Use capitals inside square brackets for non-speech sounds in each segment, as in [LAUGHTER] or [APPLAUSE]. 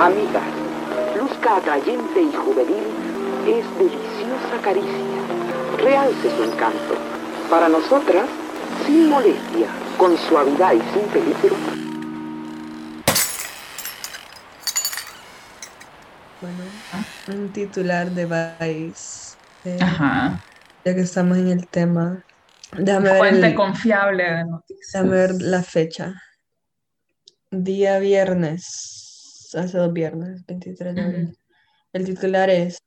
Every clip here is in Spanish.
Amigas, luzca atrayente y juvenil es deliciosa caricia. Realce su encanto. Para nosotras, sin molestia, con suavidad y sin peligro. Bueno, un titular de Vice. eh, Ajá. ya que estamos en el tema. Déjame ver, Fuente el- confiable de noticias. déjame ver la fecha. Día viernes, hace dos viernes, 23 de abril. El titular es,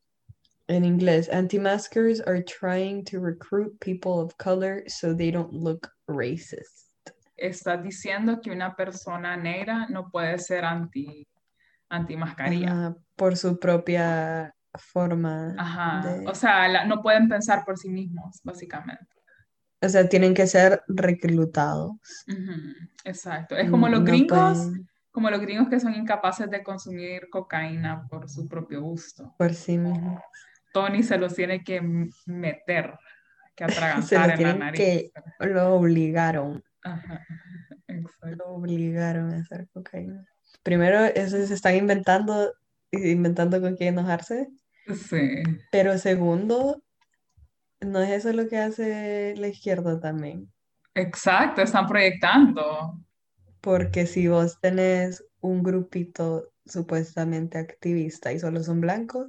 en inglés, Anti-maskers are trying to recruit people of color so they don't look racist. Estás diciendo que una persona negra no puede ser anti, anti mascarilla. Ajá, por su propia forma Ajá. de- O sea, la- no pueden pensar por sí mismos, básicamente. o sea, tienen que ser reclutados. Exacto. Es como los No gringos, pueden como los gringos que son incapaces de consumir cocaína por su propio gusto. por sí mismos. Tony se los tiene que meter, que [LAUGHS] Se atragantar lo en la nariz. que, lo obligaron, Ajá. [LAUGHS] Exacto. lo obligaron a hacer cocaína. Primero, eso se están inventando, inventando con quién enojarse, Sí. pero segundo, no es eso lo que hace la izquierda también. Exacto, están proyectando. Porque si vos tenés un grupito supuestamente activista y solo son blancos,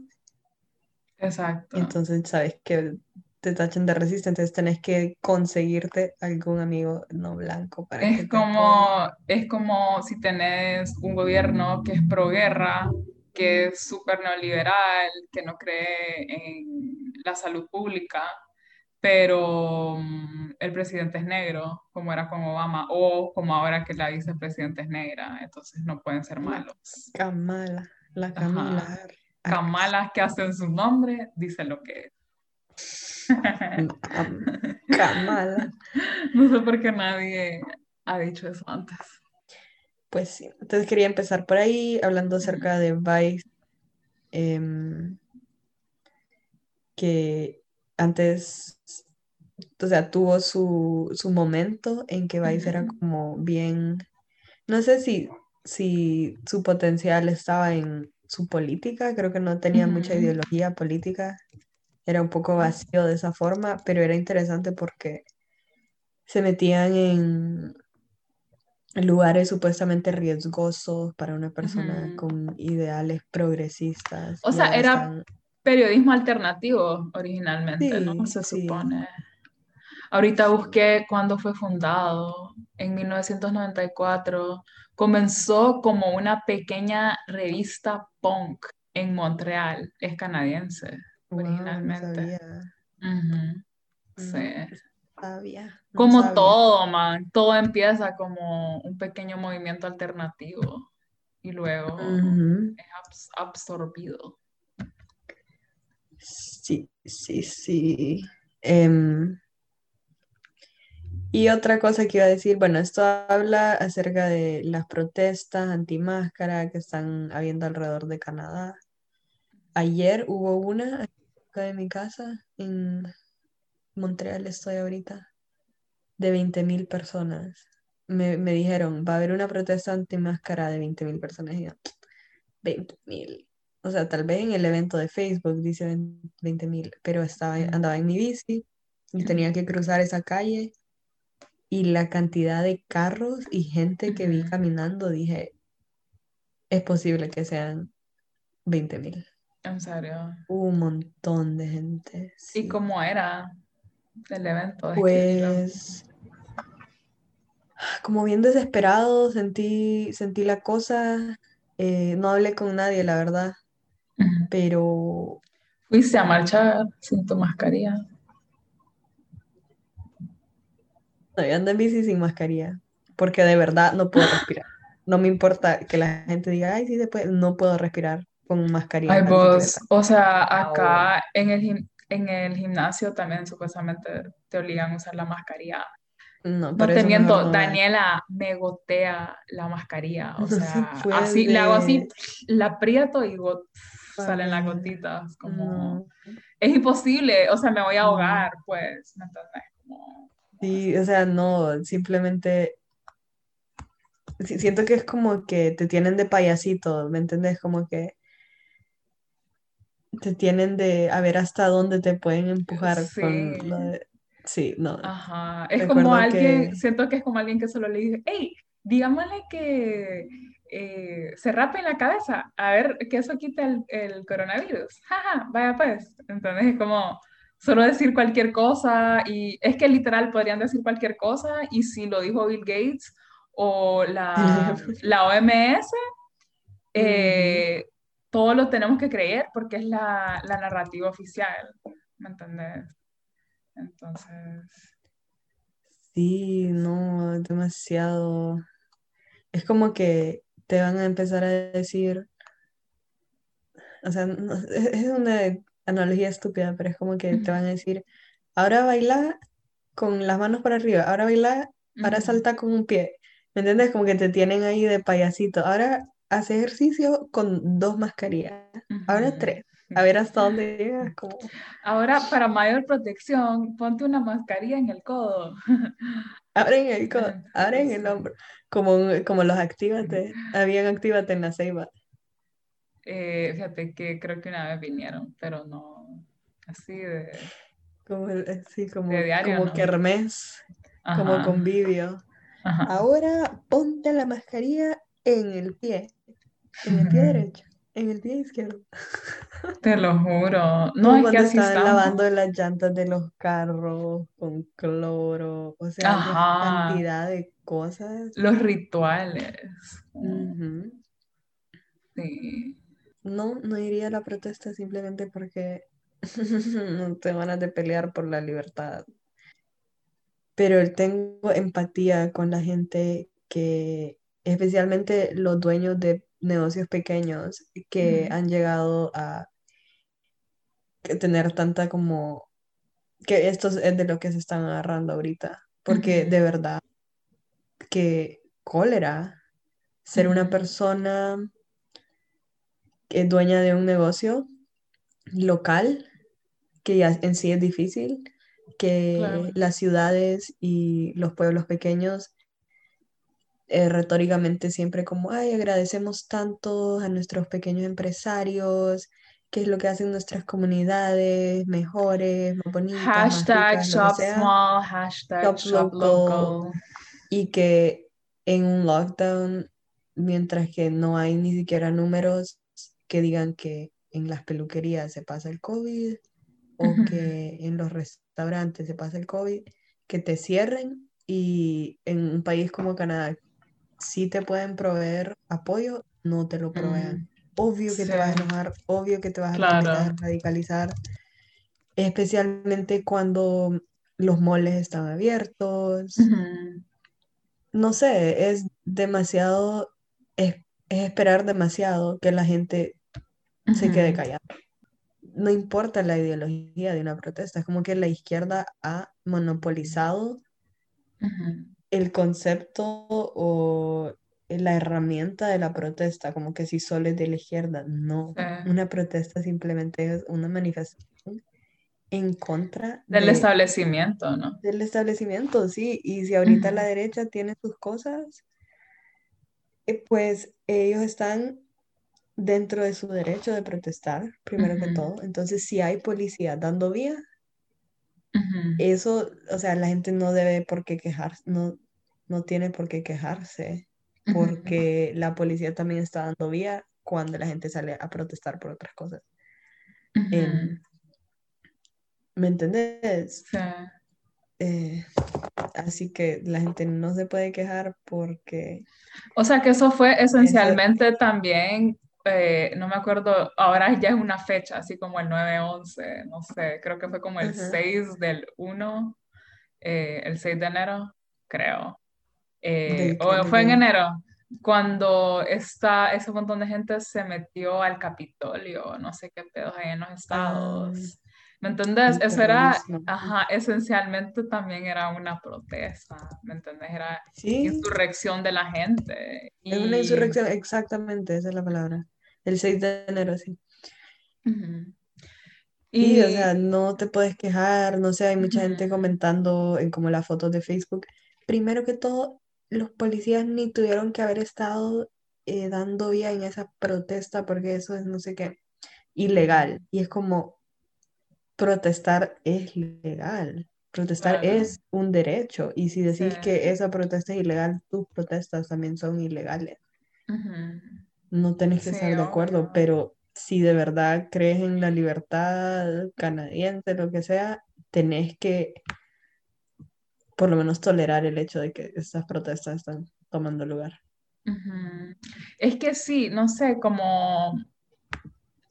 Exacto. entonces sabes que te tachan de racista, entonces tenés que conseguirte algún amigo no blanco para que Es te apoye. como, es como si tenés un gobierno que es proguerra, que es súper neoliberal, que no cree en la salud pública, pero mm, el presidente es negro, como era con Obama, o como ahora que la vicepresidenta es negra, entonces no pueden ser malos. Kamala, la Camila. Ajá. Kamalas que hacen su nombre, dice lo que es. Am- Kamala. [LAUGHS] No sé por qué nadie ha dicho eso antes. Pues sí, entonces quería empezar por ahí hablando acerca de Vice, em, que antes, o sea, tuvo su, su momento en que Vice era Ujú. como bien, no sé si, si su potencial estaba en su política, creo que no tenía mucha Ujú. ideología política, era un poco vacío de esa forma, pero era interesante porque se metían en lugares supuestamente riesgosos para una persona Ujú. con ideales progresistas. O sea, era periodismo alternativo originalmente, ¿no? Se sí. supone. Ahorita busqué cuándo fue fundado, en 1994. Comenzó como una pequeña revista punk en Montreal, es canadiense Wow, originalmente. no Sí. sabía, no Como sabía. todo, man, todo empieza como un pequeño movimiento alternativo y luego es abs- absorbido. Sí, sí, sí. Em, y otra cosa que iba a decir, bueno, esto habla acerca de las protestas antimáscara que están habiendo alrededor de Canadá. Ayer hubo una cerca de mi casa, en Montreal estoy ahorita, de 20.000 personas. Me, me dijeron, va a haber una protesta antimáscara de 20.000 personas. Y yo, 20.000. O sea, tal vez en el evento de Facebook dice 20.000, pero estaba, andaba en mi bici y tenía que cruzar esa calle y la cantidad de carros y gente que vi caminando, dije, es posible que sean 20.000. En serio. Un montón de gente. ¿Y cómo era el evento? Pues, como bien desesperado, sentí, sentí la cosa. eh, no hablé con nadie, la verdad, Pero Fuiste a marchar sin tu mascarilla. no, yo ando en bici sin mascarilla, porque de verdad no puedo [GASPS] respirar. No me importa que la gente diga, ay, sí se puede, no puedo respirar con mascarilla Ay, vos, o sea, acá en el, en el gimnasio también supuestamente te obligan a usar la mascarilla. No, No te miento, no vaya. Daniela me gotea la mascarilla. O [LAUGHS] No se sea, así, la hago así, la aprieto y got- salen las gotitas. Como, No. es imposible, o sea, me voy a ahogar, pues, ¿me entendés? Como, Sí, o sea, no, simplemente siento que es como que te tienen de payasito, ¿me entendés? Como que te tienen de a ver hasta dónde te pueden empujar con Sí. lo de... Sí, no. Ajá, es Recuerdo como alguien, que- siento que es como alguien que solo le dice, hey, digámosle que eh, se rape en la cabeza, a ver que eso quita el, el coronavirus. Jaja, vaya pues. Entonces es como solo decir cualquier cosa y es que literal podrían decir cualquier cosa y si lo dijo Bill Gates o la, [LAUGHS] la OMS, eh, todo lo tenemos que creer porque es la, la narrativa oficial, ¿me entendés? Entonces... Sí, no, es demasiado. Es como que te van a empezar a decir, o sea, [LAUGHS] es una analogía estúpida, pero es como que te van a decir, ahora baila con las manos para arriba, ahora baila, ahora salta con un pie. ¿Me entiendes? Como que te tienen ahí de payasito. Ahora hace ejercicio con dos mascarillas, ahora tres. A ver hasta dónde [LAUGHS] llegas, como... Ahora, para mayor protección, ponte una mascarilla en el codo. Ahora en el, [LAUGHS] co- Ah, ahora en el hombro, como, como los actívate, habían actívate en la ceiba. Eh, fíjate que creo que una vez vinieron, pero no así de... Como, el- así como, De diario, como ¿no? kermés, como convivio. ajá. Ahora ponte la mascarilla en el pie, en el pie derecho, en el pie izquierdo. Te lo juro. No, Como es que así estaban estamos. lavando las llantas de los carros con cloro, o sea, Ajá. cantidad de cosas. Los rituales. Ujú. Sí. No, no iría a la protesta simplemente porque no te van a de pelear por la libertad. Pero tengo empatía con la gente que, especialmente los dueños de negocios pequeños que han llegado a tener tanta como, que esto es de lo que se están agarrando ahorita. Porque de verdad que cólera ser una persona que es dueña de un negocio local que ya en sí es difícil, que Claro. las ciudades y los pueblos pequeños eh, retóricamente siempre como, ay, agradecemos tanto a nuestros pequeños empresarios, qué es lo que hacen nuestras comunidades mejores, más bonitas, más Hashtag ricas, shop small, hashtag shop shop local, local. y que en un lockdown, mientras que no hay ni siquiera números que digan que en las peluquerías se pasa el COVID o que en los restaurantes se pasa el COVID, que te cierren y en un país como Canadá sí te pueden proveer apoyo, no te lo provean. Mm, Obvio que te vas a enojar, obvio que te vas a Claro. a radicalizar, especialmente cuando los moles están abiertos. No sé, es demasiado, es, es esperar demasiado que la gente se quede callada. No importa la ideología de una protesta, es como que la izquierda ha monopolizado. El concepto o la herramienta de la protesta, como que si solo es de la izquierda. No, Sí. una protesta simplemente es una manifestación en contra Del de- establecimiento, ¿no? del establecimiento, sí. Y si ahorita Ujú. la derecha tiene sus cosas, eh, pues ellos están dentro de su derecho de protestar, primero que Ujú. todo. Entonces, si hay policía dando vía, Ujú. eso, o sea, la gente no debe por qué quejarse, no, no tiene por qué quejarse, [LAUGHS] porque la policía también está dando vía cuando la gente sale a protestar por otras cosas. ¿me entendés? Sí. Eh, así que la gente no se puede quejar porque O sea que eso fue esencialmente también, eh, no me acuerdo, ahora ya es una fecha, así como el 9-11, no sé, creo que fue como el Ajá. 6 del 1, eh, el 6 de enero, creo. Eh, ¿De qué- o fue en enero, cuando esta, ese montón de gente se metió al Capitolio, no sé qué pedos hay en los estados. ¿Me entendés? Eso era, ajá, esencialmente también era una protesta, ¿me entendés? Era Sí, insurrección de la gente. es una Y- insurrección, exactamente, esa es la palabra. El 6 de enero, sí. Ujú. Sí, Y, o sea, no te puedes quejar, no sé, hay mucha gente Ujú. comentando en como las fotos de Facebook. Primero que todo, los policías ni tuvieron que haber estado eh, dando vía en esa protesta porque eso es no sé qué, ilegal. Y es como, protestar es legal. Protestar Claro. es un derecho. Y si decís Sí. que esa protesta es ilegal, tus protestas también son ilegales. No tenés que Sí, estar de acuerdo, obvio. pero si de verdad crees en la libertad canadiense, lo que sea, tenés que por lo menos tolerar el hecho de que estas protestas están tomando lugar. Es que sí, no sé, como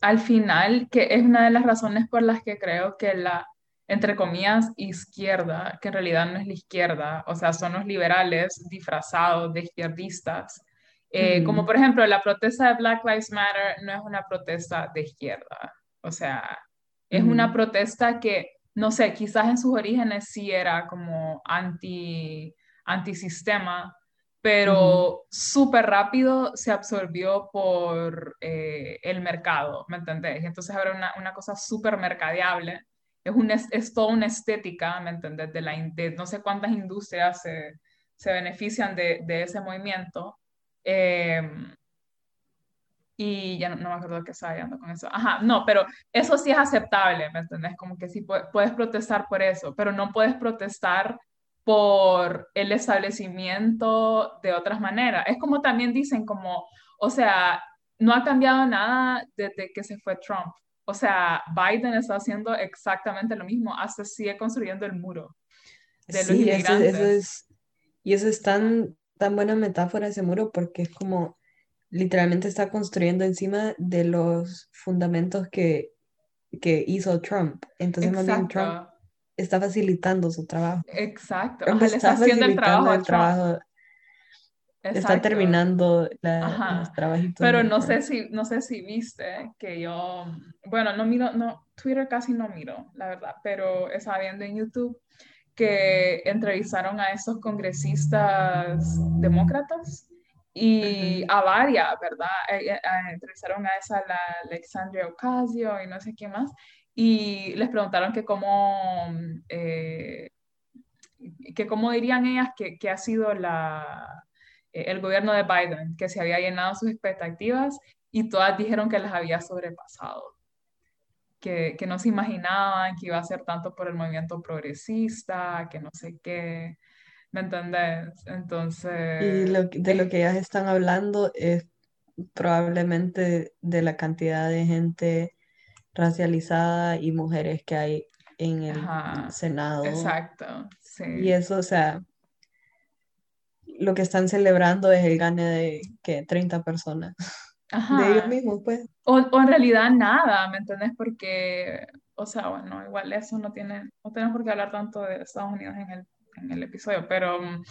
al final, que es una de las razones por las que creo que la, entre comillas, izquierda, que en realidad no es la izquierda, o sea, son los liberales disfrazados de izquierdistas. Eh, Como Ujú. por ejemplo, la protesta de Black Lives Matter no es una protesta de izquierda, o sea, es una Ujú. protesta que, no sé, quizás en sus orígenes sí era como anti, antisistema, pero súper rápido se absorbió por eh, el mercado, ¿me entendés? Entonces ahora una, una cosa súper mercadeable, es, un, es, toda una estética, ¿me entendés? De, la, de no sé cuántas industrias se, se benefician de, de ese movimiento. Eh, y ya no, no me acuerdo qué estaba hablando con eso. Ajá, no, pero eso sí es aceptable, ¿me entendés? Como que sí pu- puedes protestar por eso, pero no puedes protestar por el establecimiento de otras maneras. Es como también dicen, como, o sea, no ha cambiado nada desde que se fue Trump. O sea, Biden está haciendo exactamente lo mismo, hasta sigue construyendo el muro de los Sí, eso, eso inmigrantes. es, y eso es tan, tan buena metáfora ese muro porque es como literalmente está construyendo encima de los fundamentos que, que hizo Trump. Entonces más bien Trump está facilitando su trabajo. exacto. Trump Ajá, le está haciendo el trabajo el está terminando la- los trabajitos Pero no sé si, no sé si viste que yo, bueno, no miro, no, Twitter casi no miro, la verdad, pero estaba viendo en YouTube que entrevistaron a esos congresistas demócratas y Ujú. a varias, ¿verdad? Eh, eh, eh, entrevistaron a esa, la Alexandria Ocasio y no sé qué más, y les preguntaron que cómo, eh, que cómo dirían ellas que, que ha sido la, eh, el gobierno de Biden, que se había llenado sus expectativas y todas dijeron que las había sobrepasado, que, que no se imaginaban que iba a ser tanto por el movimiento progresista, que no sé qué, ¿me entendés? Y Entonces, lo, que- de lo que ellas están hablando es probablemente de la cantidad de gente racializada y mujeres que hay en el ajá, Senado. exacto, Y sí. eso, o sea, lo que están celebrando es el gane de que 30 personas. De ellos Ajá. mismos, pues. O, o en realidad nada, ¿me entendés? Porque, o sea, bueno, igual eso no tiene, no tenemos por qué hablar tanto de Estados Unidos en el, en el episodio, pero mm,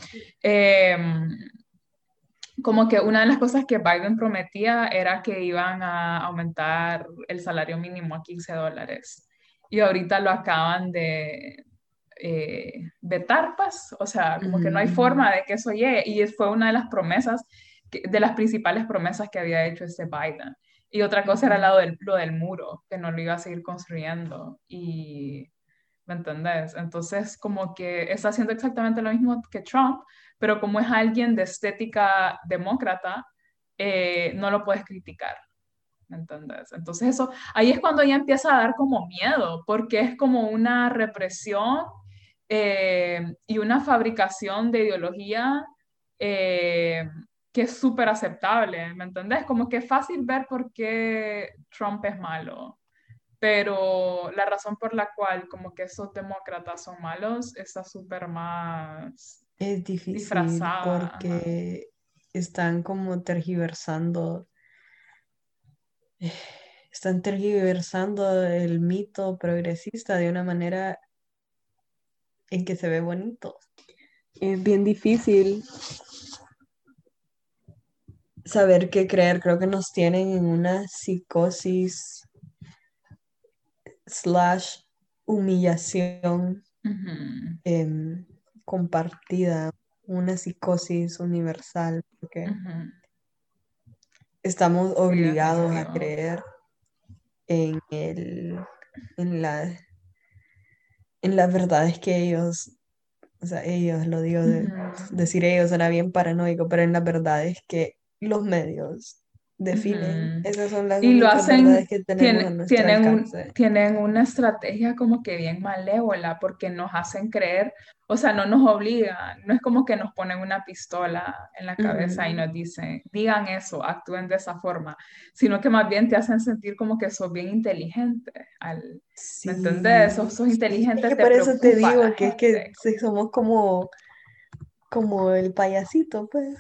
em, como que una de las cosas que Biden prometía era que iban a aumentar el salario mínimo a 15 dólares. Y ahorita lo acaban de eh, vetar, pues, o sea, como que no hay Ujú. forma de que eso llegue. Y fue una de las promesas, que- de las principales promesas que había hecho este Biden. Y otra cosa era lo del, lo del muro, que no lo iba a seguir construyendo. Y, ¿me entendés? Entonces, como que está haciendo exactamente lo mismo que Trump, pero como es alguien de estética demócrata, eh, no lo puedes criticar. ¿Me entendés? Entonces eso, ahí es cuando ya empieza a dar como miedo, porque es como una represión eh, y una fabricación de ideología eh, que es súper aceptable, ¿me entendés? Como que es fácil ver por qué Trump es malo, pero la razón por la cual como que esos demócratas son malos está súper más Es difícil disfrazada. ajá. porque están como tergiversando, [SIGHS] están tergiversando el mito progresista de una manera en que se ve bonito. Es bien difícil saber qué creer. Creo que nos tienen en una psicosis slash humillación em, compartida, una psicosis universal, porque estamos Sí, obligados a creer en el, en la, en las verdades que ellos o sea, ellos, lo digo, de, decir ellos suena bien paranoico, pero en la verdad es que los medios definen. Esas son las y lo hacen, que tenemos tienen, tienen una estrategia como que bien malévola porque nos hacen creer, o sea, no nos obligan, no es como que nos ponen una pistola en la cabeza y nos dicen, digan eso, actúen de esa forma, sino que más bien te hacen sentir como que sos bien inteligente, al, ¿me entendés? Sos, sos inteligente. Es que por eso te digo que es que somos como, como el payasito, pues.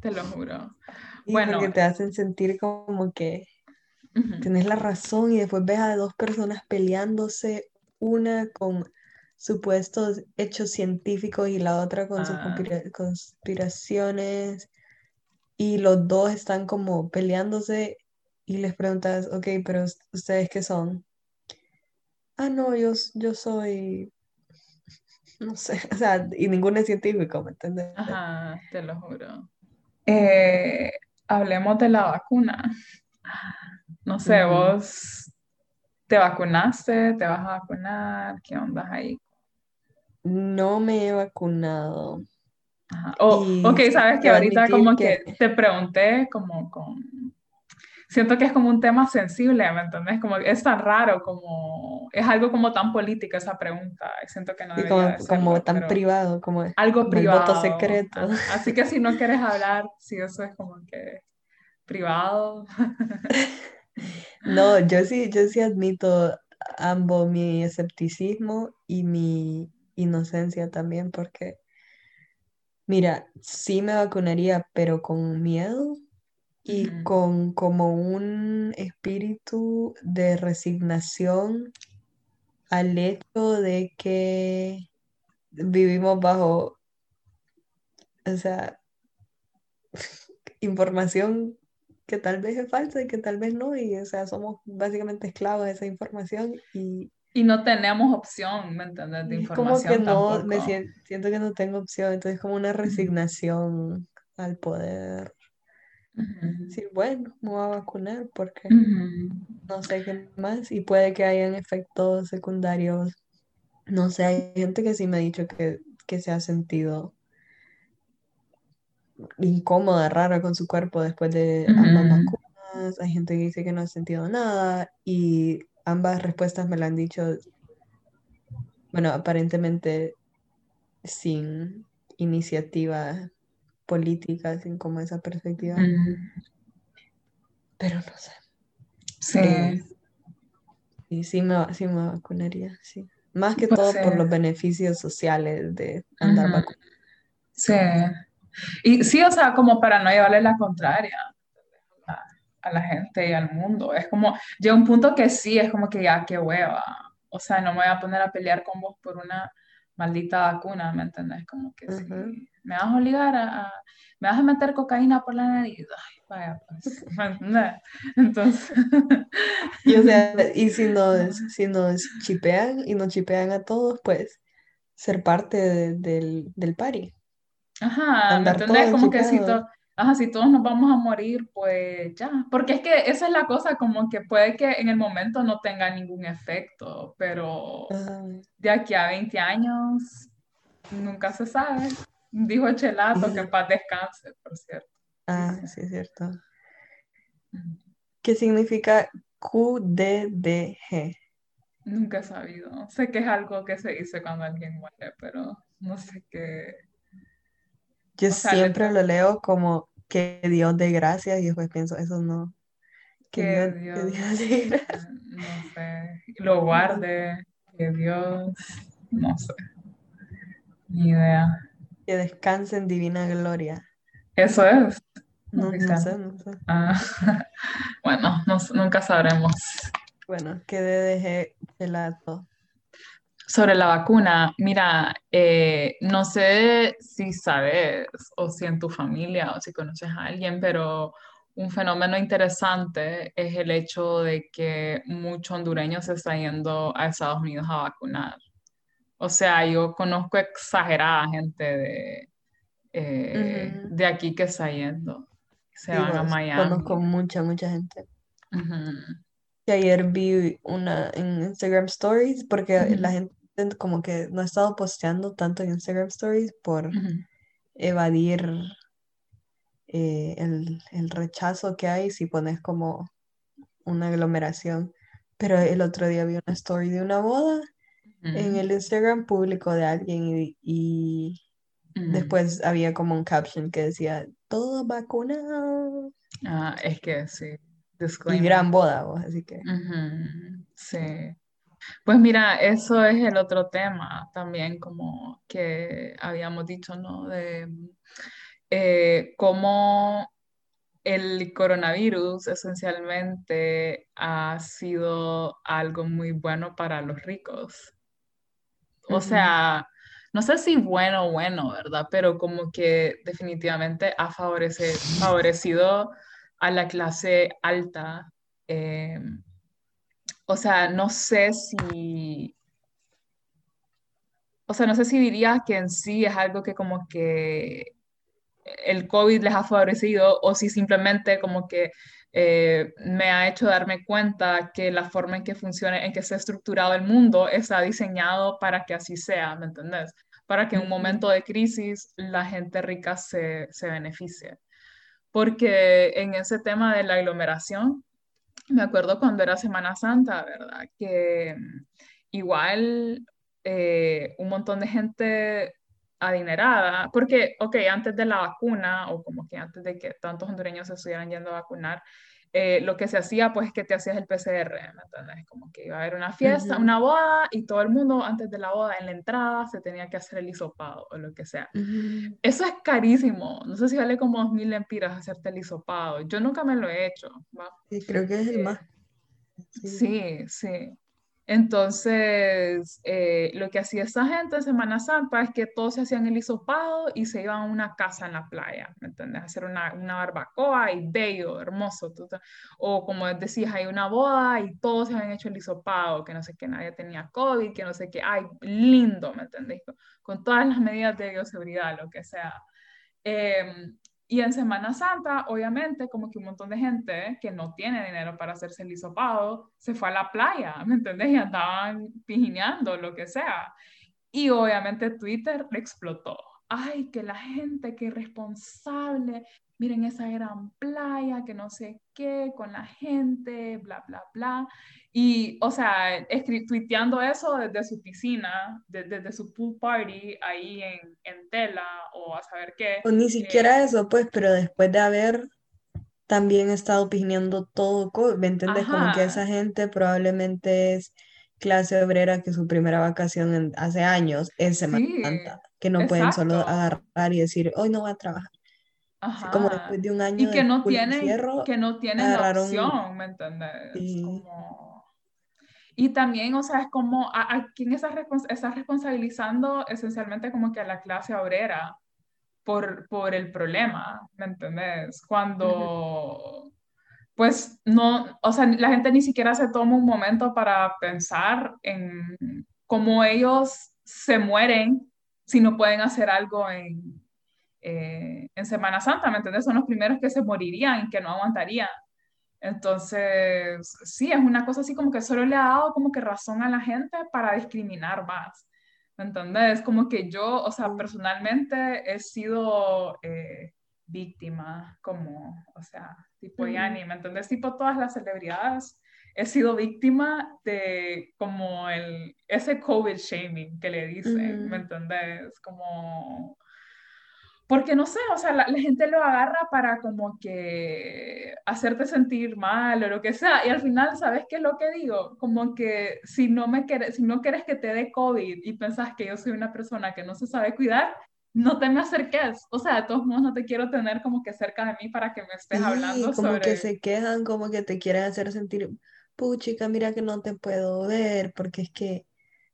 Te lo juro bueno, porque te hacen sentir como que tienes la razón y después ves a dos personas peleándose, una con supuestos hechos científicos y la otra con sus ah. conspiraciones y los dos están como peleándose y les preguntas, ok, pero ustedes qué son? Ah, no, yo, yo soy, [LAUGHS] no sé, o sea, y ninguno es científico, ¿me entiendes? Ajá, te lo juro. Eh, hablemos de la vacuna. No sé, vos te vacunaste, te vas a vacunar, ¿qué onda ahí? No me he vacunado. ok, sabes que ahorita como que... te pregunté como con... Siento que es como un tema sensible, ¿me entiendes? Como es tan raro, como es algo como tan política esa pregunta. Siento que no debería como, como tan privado, como algo privado. voto secreto. Así que si no quieres hablar, sí, eso es como que privado. [LAUGHS] no, yo sí, yo sí admito ambos mi escepticismo y mi inocencia también, porque, mira, sí me vacunaría, pero con miedo y con como un espíritu de resignación al hecho de que vivimos bajo, o sea, [LAUGHS] información que tal vez es falsa y que tal vez no, y o sea, somos básicamente esclavos de esa información y... Y no tenemos opción, ¿me entiendes? De información como que no, me siento, que no tengo opción, entonces como una resignación al poder. Sí, bueno, me voy a vacunar porque no sé qué más y puede que hayan efectos secundarios. No sé, hay gente que sí me ha dicho que, que se ha sentido incómoda, rara con su cuerpo después de ambas vacunas. Hay gente que dice que no ha sentido nada y ambas respuestas me la han dicho, bueno, aparentemente sin iniciativa política, sin como esa perspectiva. Pero no sé. Sí. Eh, y sí me, sí me vacunaría, sí. Más que pues todo por los beneficios sociales de andar vacunando. Sí. Y sí, o sea, como para no llevarle la contraria a, la gente y al mundo. Es como, llega un punto que sí, es como que ya, qué hueva. O sea, no me voy a poner a pelear con vos por una maldita vacuna, ¿me entendés? Como que sí, me vas a obligar a, me vas a meter cocaína por la nariz. Ay, vaya, pues, [LAUGHS] Entonces. y, o sea, [LAUGHS] y si nos, si nos chipean y nos chipean a todos, pues ser parte del, del party. Ajá, ¿me entendés? Como que si, Ajá, si todos nos vamos a morir, pues ya. Porque es que esa es la cosa, como que puede que en el momento no tenga ningún efecto, pero de aquí a 20 años nunca se sabe. Dijo Chelato que paz descanse, por cierto. Ah, sí, es cierto. ¿Qué significa QDDG? Nunca he sabido. Sé que es algo que se dice cuando alguien muere, pero no sé qué. Yo siempre lo leo como que Dios dé gracias y después pienso, eso no. Que, Dios, no sé, lo guarde, que Dios, no sé, ni idea. Que descanse en divina gloria. Eso es. No, sé, no sé. Ah, [LAUGHS] bueno, nunca sabremos. Bueno, que DDG pelato. Sobre la vacuna, mira, eh, no sé si sabes o si en tu familia o si conoces a alguien, pero un fenómeno interesante es el hecho de que muchos hondureños se están yendo a Estados Unidos a vacunar. O sea, yo conozco exagerada gente de, eh, de aquí que está yendo. Se van a Miami. Conozco mucha, mucha gente ayer vi una en Instagram Stories porque la gente como que no he estado posteando tanto en Instagram Stories por evadir eh, el, el rechazo que hay si pones como una aglomeración. Pero el otro día vi una story de una boda en el Instagram público de alguien y, y después había como un caption que decía, todo vacunado. Ah, es que sí, Y disclaimer. gran boda, vos, así que... Sí. Pues mira, eso es el otro tema también, como que habíamos dicho, ¿no? De eh, cómo el coronavirus esencialmente ha sido algo muy bueno para los ricos. O sea, no sé si bueno o bueno, ¿verdad? Pero como que definitivamente ha favorece- favorecido a la clase alta. eh, o sea, no sé si, o sea, no sé si diría que en sí es algo que como que el COVID les ha favorecido o si simplemente como que eh, me ha hecho darme cuenta que la forma en que funciona, en que se ha estructurado el mundo está diseñado para que así sea, ¿me entendés? Para que en un momento de crisis la gente rica se, se beneficie. Porque en ese tema de la aglomeración, me acuerdo cuando era Semana Santa, ¿verdad? Que mm, igual eh, un montón de gente adinerada, porque, ok, antes de la vacuna, o como que antes de que tantos hondureños se estuvieran yendo a vacunar, eh, lo que se hacía, pues, es que te hacías el PCR, ¿me entiendes? Como que iba a haber una fiesta, Ujú. una boda, y todo el mundo antes de la boda, en la entrada, se tenía que hacer el hisopado, o lo que sea. Ujú. Eso es carísimo. No sé si vale como dos mil lempiras hacerte el hisopado. Yo nunca me lo he hecho, ¿va? Sí, creo que es el más... sí. Sí, sí. Entonces, eh, lo que hacía esa gente en Semana Santa es que todos se hacían el hisopado y se iban a una casa en la playa, ¿me entiendes? Hacer una, una barbacoa y bello, hermoso. O como decías, hay una boda y todos se habían hecho el hisopado, que no sé qué, nadie tenía COVID, que no sé qué, ay, lindo, ¿me entendés? Con todas las medidas de bioseguridad, lo que sea. Eh, y en Semana Santa, obviamente, como que un montón de gente que no tiene dinero para hacerse el hisopado, se fue a la playa, ¿me entendés? Y andaban pijineando, lo que sea. Y obviamente Twitter explotó. Ay, que la gente, que irresponsable, miren esa gran playa, que no sé qué, con la gente, bla, bla, bla. Y, o sea, tuiteando eso desde su piscina, de- desde su pool party ahí en, en tela o a saber qué. O ni eh, siquiera eso, pues, pero después de haber también estado opinando todo, ¿me entiendes? Como que esa ajá, gente probablemente es clase obrera que su primera vacación en- hace años es Semana sí, Santa, que no pueden solo exacto. agarrar y decir, hoy no voy a trabajar. Así como después Ajá. de un año Y que no tienen, encierro, que no tienen la opción, ¿me entiendes? y... Como... Y también, o sea, es como a, a quién estás, respons- estás responsabilizando esencialmente como que a la clase obrera por, por el problema, ¿me entendés? Cuando, pues, no, o sea, la gente ni siquiera se toma un momento para pensar en cómo ellos se mueren si no pueden hacer algo en, eh, en Semana Santa, ¿me entendés? Son los primeros que se morirían, que no aguantarían. Entonces, sí, es una cosa así como que solo le ha dado como que razón a la gente para discriminar más. ¿Me entendés? Como que yo, o sea, personalmente he sido eh, víctima, como, o sea, tipo Ujú. Yanni, ¿me entendés? Tipo todas las celebridades, he sido víctima de como el, ese COVID shaming que le dicen, ¿me Ujú. entendés? Como porque no sé, o sea, la, la gente lo agarra para como que hacerte sentir mal o lo que sea. Y al final, ¿sabes qué es lo que digo? Como que si no me quieres, si no quieres que te dé COVID y pensás que yo soy una persona que no se sabe cuidar, no te me acerques. O sea, de todos modos no te quiero tener como que cerca de mí para que me estés Sí, hablando como que sobre... se quejan, como que te quieren hacer sentir, puchica, mira que no te puedo ver, porque es que,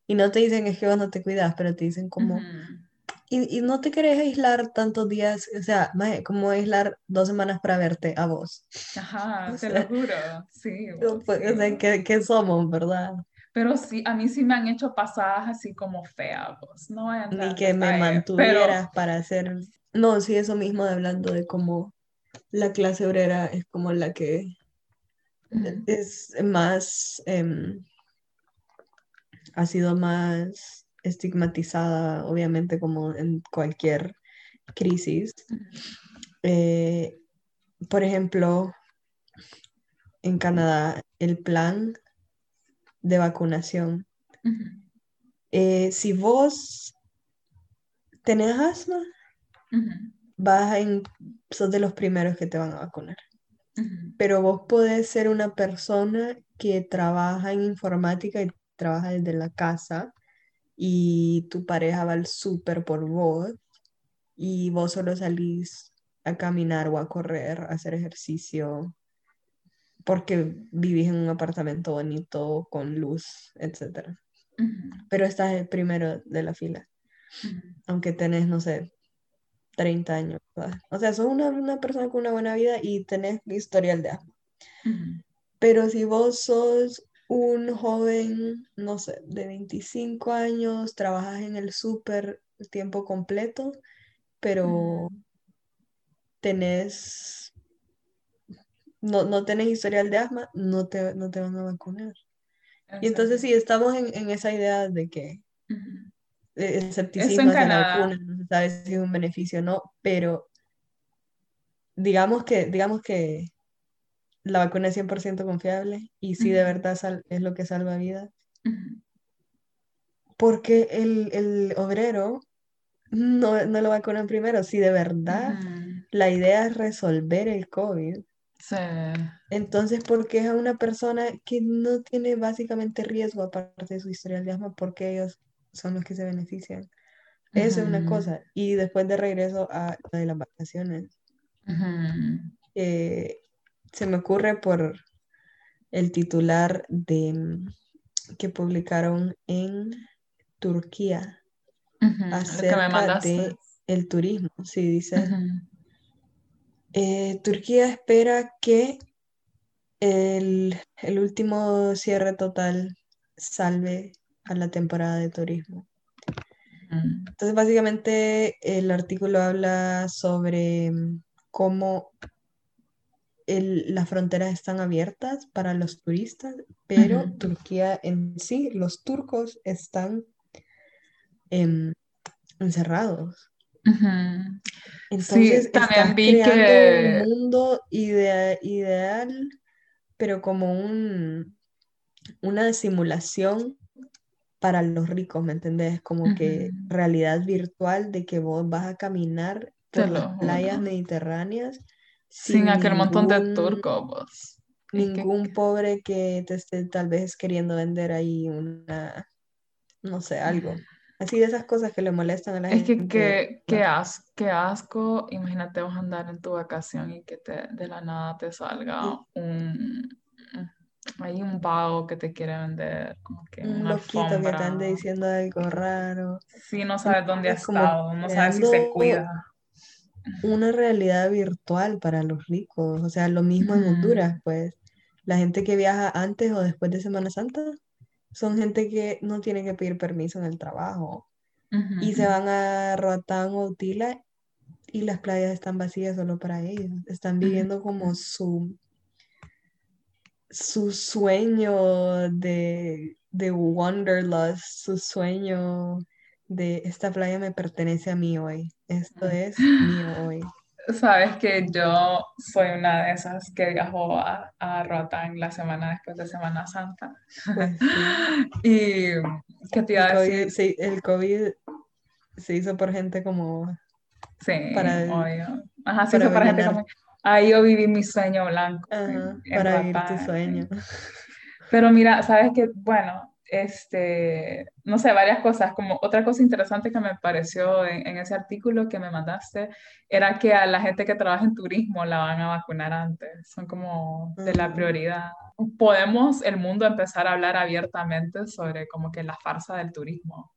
y no te dicen es que vos no te cuidas, pero te dicen como, Ujú. y, y no te querés aislar tantos días, o sea, como aislar dos semanas para verte a vos. Ajá, [LAUGHS] O te lo sea, juro. Sí, vos, puede- o sea, sí. ¿qué, qué somos, verdad? Pero sí, a mí sí me han hecho pasadas así como feas, pues. No voy a Ni que me pero... mantuvieras para hacer, no, sí, eso mismo de hablando de cómo la clase obrera es como la que es más, em, ha sido más estigmatizada, obviamente, como en cualquier crisis. Eh, por ejemplo, en Canadá, el plan de vacunación. Eh, si vos tenés asma, vas en, sos de los primeros que te van a vacunar. Pero vos podés ser una persona que trabaja en informática y trabaja desde la casa y tu pareja va al súper por vos y vos solo salís a caminar o a correr, a hacer ejercicio porque vivís en un apartamento bonito con luz, etc. Pero estás el primero de la fila, aunque tenés, no sé, 30 años. O sea, sos una, una, persona con una buena vida y tenés historial de asma. Pero si vos sos un joven, no sé, de 25 años, trabajas en el súper tiempo completo, pero tenés, no, no tenés historial de asma, no te, no te van a vacunar. Y entonces sí, estamos en, en esa idea de que el escepticismo la vacuna, no se sabe si es un beneficio o no, pero digamos que, digamos que la vacuna es 100% confiable y si de verdad es lo que salva vidas. Porque el, el, obrero no, no lo vacunan primero. Si de verdad la idea es resolver el COVID, sí. entonces, ¿por qué es a una persona que no tiene básicamente riesgo aparte de su historial de asma? Porque ellos son los que se benefician. Eso es una cosa. Y después de regreso a la de las vacaciones. Eh, se me ocurre por el titular de mm, que publicaron en Turquía acerca de el turismo. Sí, dice. Eh, Turquía espera que el, el último cierre total salve a la temporada de turismo. Entonces, básicamente, el artículo habla sobre mm, cómo las fronteras están abiertas para los turistas, pero Turquía en sí, los turcos están em, encerrados. Entonces, también vi que... un mundo ideal, pero como un, una simulación para los ricos, ¿me entendés? Como que realidad virtual de que vos vas a caminar por las playas mediterráneas sin, aquel montón de turcos. Ningún pobre que te esté tal vez queriendo vender ahí una, no sé, algo. Así de esas cosas que le molestan a la gente. Es que qué, qué, asco, imagínate vos andar en tu vacación y que te, de la nada te salga un, hay un vago que te quiere vender como que un loquito que te ande diciendo algo raro. Sí, no sabes dónde ha estado, no sabes si se cuida una realidad virtual para los ricos. O sea, lo mismo en Honduras, pues. La gente que viaja antes o después de Semana Santa son gente que no tiene que pedir permiso en el trabajo. y se van a Roatán o Utila y las playas están vacías solo para ellos. Están viviendo como su, su sueño de, de wanderlust, su sueño de esta playa me pertenece a mí hoy, esto es mío hoy. Sabes que yo soy una de esas que viajó a, a Roatán la semana después de Semana Santa. Pues [LAUGHS] y qué te iba a decir. sí, el COVID se hizo por gente como. Sí, para obvio. Ajá, se hizo para gente como. Ahí yo viví mi sueño blanco. para vivir tu sueño. Pero mira, sabes que, bueno, este, no sé, varias cosas. Como otra cosa interesante que me pareció en, ese artículo que me mandaste era que a la gente que trabaja en turismo la van a vacunar antes. Son como de la prioridad. Podemos el mundo empezar a hablar abiertamente sobre como que la farsa del turismo.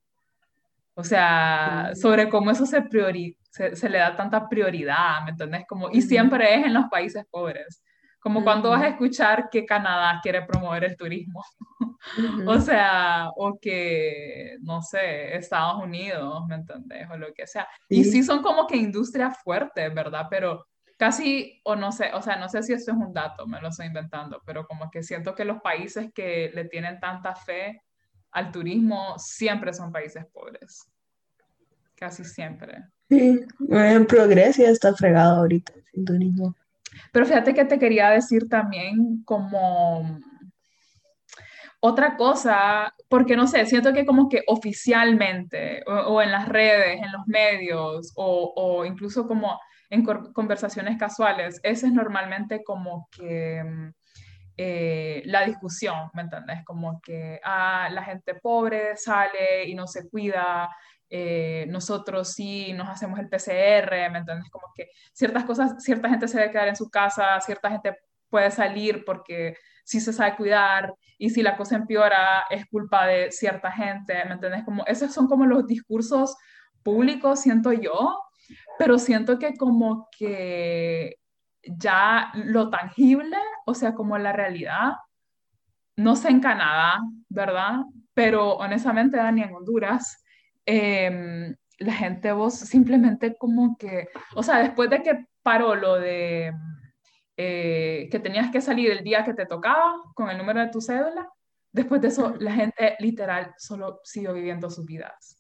O sea, sobre cómo eso se, priori se, se, le da tanta prioridad, ¿me entendés? Como, y siempre es en los países pobres. Como cuando vas a escuchar que Canadá quiere promover el turismo. [LAUGHS] o sea, o que, no sé, Estados Unidos, ¿me entendés? O lo que sea. Y sí son como que industrias fuertes, ¿verdad? Pero casi, o no sé, o sea, no sé si esto es un dato, me lo estoy inventando, pero como que siento que los países que le tienen tanta fe al turismo, siempre son países pobres. Casi siempre. Sí, ejemplo, Grecia está fregado ahorita sin turismo. Pero fíjate que te quería decir también como otra cosa, porque no sé, siento que como que oficialmente o, en las redes, en los medios o, incluso como en conversaciones casuales, ese es normalmente como que mm, eh, la discusión, ¿me entiendes? Como que ah, la gente pobre sale y no se cuida, eh, nosotros sí nos hacemos el PCR, ¿me entiendes? Como que ciertas cosas, cierta gente se debe quedar en su casa, cierta gente puede salir porque sí se sabe cuidar y si la cosa empeora es culpa de cierta gente, ¿me entiendes? Como esos son como los discursos públicos, siento yo, pero siento que como que ya lo tangible, o sea, como la realidad, no sé en Canadá, ¿verdad? Pero honestamente, Dani, en Honduras, em, la gente vos simplemente como que, o sea, después de que paró lo de eh, que tenías que salir el día que te tocaba con el número de tu cédula, después de eso la gente literal solo siguió viviendo sus vidas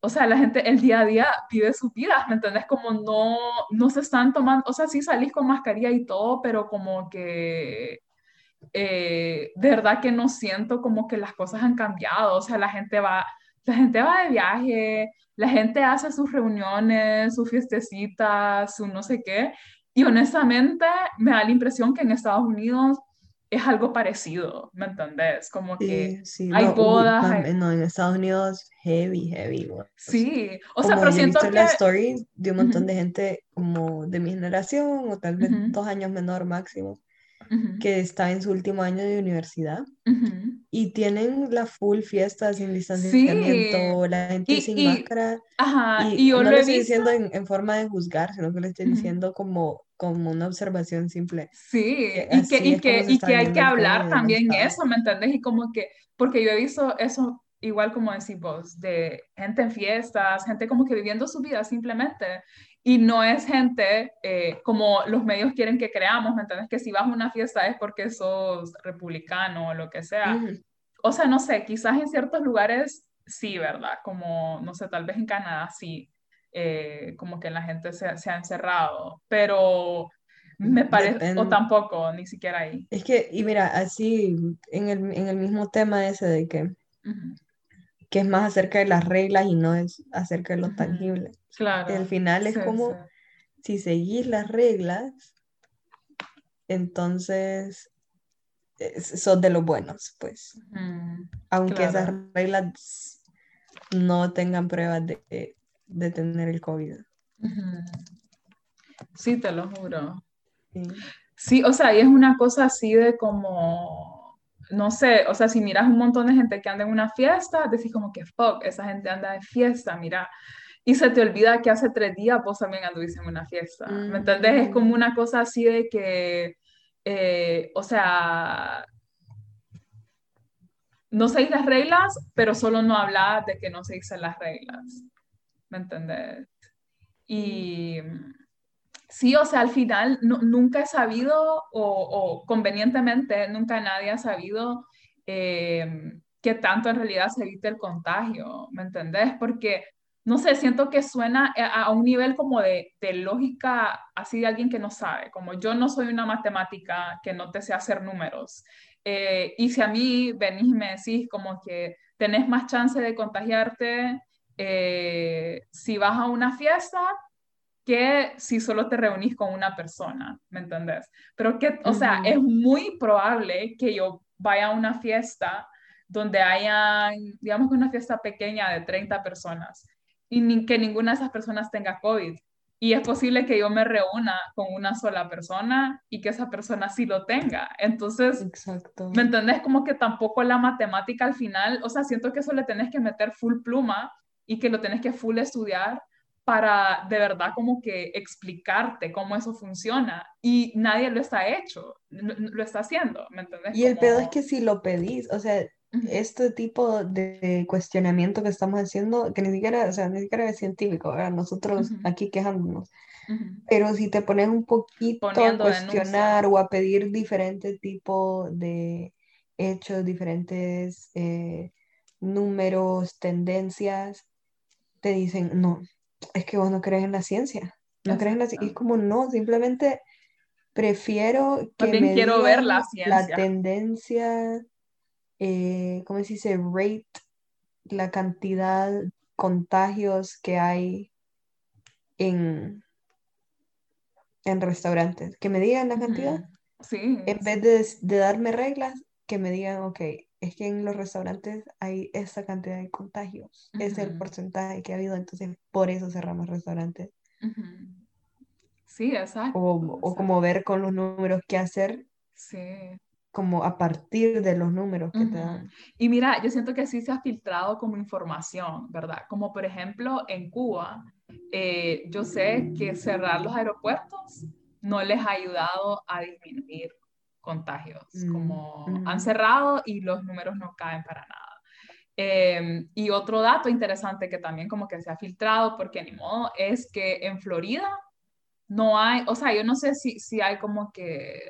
o sea, la gente el día a día vive su vida, ¿me entendés? Como no, no se están tomando, o sea, sí salís con mascarilla y todo, pero como que eh, de verdad que no siento como que las cosas han cambiado, o sea, la gente va, la gente va de viaje, la gente hace sus reuniones, sus fiestecitas, su no sé qué, y honestamente me da la impresión que en Estados Unidos es algo parecido, ¿me entendés? Como que hay bodas. no, en Estados Unidos, heavy, heavy. Sí, o sea, pero siento que... la story de un montón de gente como de mi generación o tal vez dos años menor máximo, que está en su último año de universidad y tienen la full fiesta sin distanciamiento, la gente sin máscara. Ajá, y, yo no lo, estoy diciendo en, en, forma de juzgar, sino que lo estoy diciendo como como una observación simple. Sí, y que, y que, y que hay que hablar también eso, ¿me entiendes? Y como que, porque yo he visto eso, igual como decís vos, de gente en fiestas, gente como que viviendo su vida simplemente, y no es gente eh, como los medios quieren que creamos, ¿me entiendes? Que si vas a una fiesta es porque sos republicano o lo que sea. O sea, no sé, quizás en ciertos lugares sí, ¿verdad? Como, no sé, tal vez en Canadá sí, eh, como que la gente se, se, ha encerrado, pero me parece, o tampoco, ni siquiera ahí. Es que, y mira, así, en el, en el mismo tema ese de que, que es más acerca de las reglas y no es acerca de lo tangible. Claro. Al final es como, si seguís las reglas, entonces son de los buenos, pues. Aunque esas reglas no tengan pruebas de, de tener el COVID. Sí, te lo juro. Sí. o sea, y es una cosa así de como, no sé, o sea, si miras un montón de gente que anda en una fiesta, decís como que fuck, esa gente anda de fiesta, mira. Y se te olvida que hace tres días vos también anduviste en una fiesta. ¿Me entendés? Es como una cosa así de que, eh, o sea, no se las reglas, pero solo no hablas de que no se dicen las reglas. ¿me entendés? Y sí, o sea, al final nunca he sabido, o, convenientemente, nunca nadie ha sabido eh, que tanto en realidad se evite el contagio, ¿me entendés? Porque, no sé, siento que suena a, un nivel como de, lógica así de alguien que no sabe, como yo no soy una matemática que no te sé hacer números. Eh, y si a mí venís y me decís como que tenés más chance de contagiarte eh, si vas a una fiesta que si solo te reunís con una persona, ¿me entendés? Pero que, o sea, es muy probable que yo vaya a una fiesta donde hayan, digamos que una fiesta pequeña de 30 personas y ni, que ninguna de esas personas tenga COVID. Y es posible que yo me reúna con una sola persona y que esa persona sí lo tenga. Entonces, Exacto. ¿me entendés? Como que tampoco la matemática al final, o sea, siento que eso le tenés que meter full pluma y que lo tienes que full estudiar para de verdad como que explicarte cómo eso funciona y nadie lo está hecho, lo está haciendo, ¿me entiendes? Y el pedo es que si lo pedís, o sea, este tipo de cuestionamiento que estamos haciendo, que ni siquiera, o sea, ni siquiera es científico, ¿verdad? nosotros aquí quejándonos, pero si te pones un poquito a cuestionar o a pedir diferente tipo de hechos, diferentes eh, números, tendencias, te dicen, no, es que vos no crees en la ciencia. No crees en la ciencia. Y es como, no, simplemente prefiero que me quiero ver la, la tendencia, eh, ¿cómo se dice? Rate, la cantidad de contagios que hay en, en restaurantes. Que me digan la cantidad. Sí. En vez de, darme reglas, que me digan, ok, es que en los restaurantes hay esa cantidad de contagios. Es el porcentaje que ha habido, entonces por eso cerramos restaurantes. Sí, exacto. O, como ver con los números qué hacer. Sí. Como a partir de los números que te dan. Y mira, yo siento que sí se ha filtrado como información, ¿verdad? Como por ejemplo en Cuba, eh, yo sé que cerrar los aeropuertos no les ha ayudado a disminuir contagios, mm, como han mm. cerrado y los números no caen para nada. Em, y otro dato interesante que también como que se ha filtrado, porque ni modo, es que en Florida no hay, o sea, yo no sé si, si hay como que,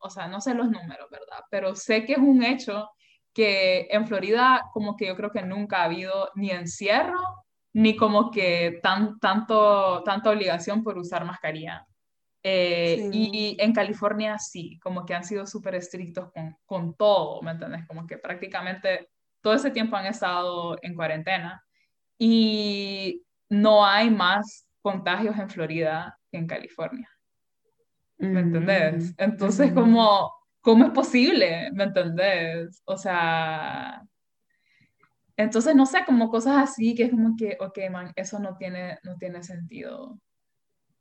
o sea, no sé los números, ¿verdad? Pero sé que es un hecho que en Florida como que yo creo que nunca ha habido ni encierro, ni como que tan, tanto, tanta obligación por usar mascarilla. Eh, y en California sí, como que han sido súper estrictos con, con todo, ¿me entiendes? Como que prácticamente todo ese tiempo han estado en cuarentena y no hay más contagios en Florida que en California. ¿Me entendés? Mm, Entonces, como, ¿cómo es posible? ¿Me entendés? O sea, entonces, no sé, como cosas así que es como que, ok, man, eso no tiene, no tiene sentido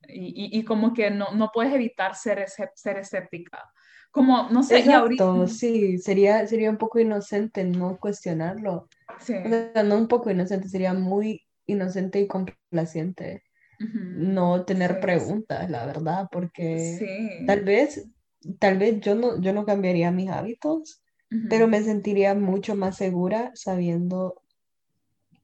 y, y, como que no, no puedes evitar ser, ser escéptica. Como, no sé, Exacto, sí, sería, sería un poco inocente no cuestionarlo. Sí. O sea, no un poco inocente, sería muy inocente y complaciente no tener preguntas, la verdad, porque sí. tal vez, tal vez yo no, yo no cambiaría mis hábitos, pero me sentiría mucho más segura sabiendo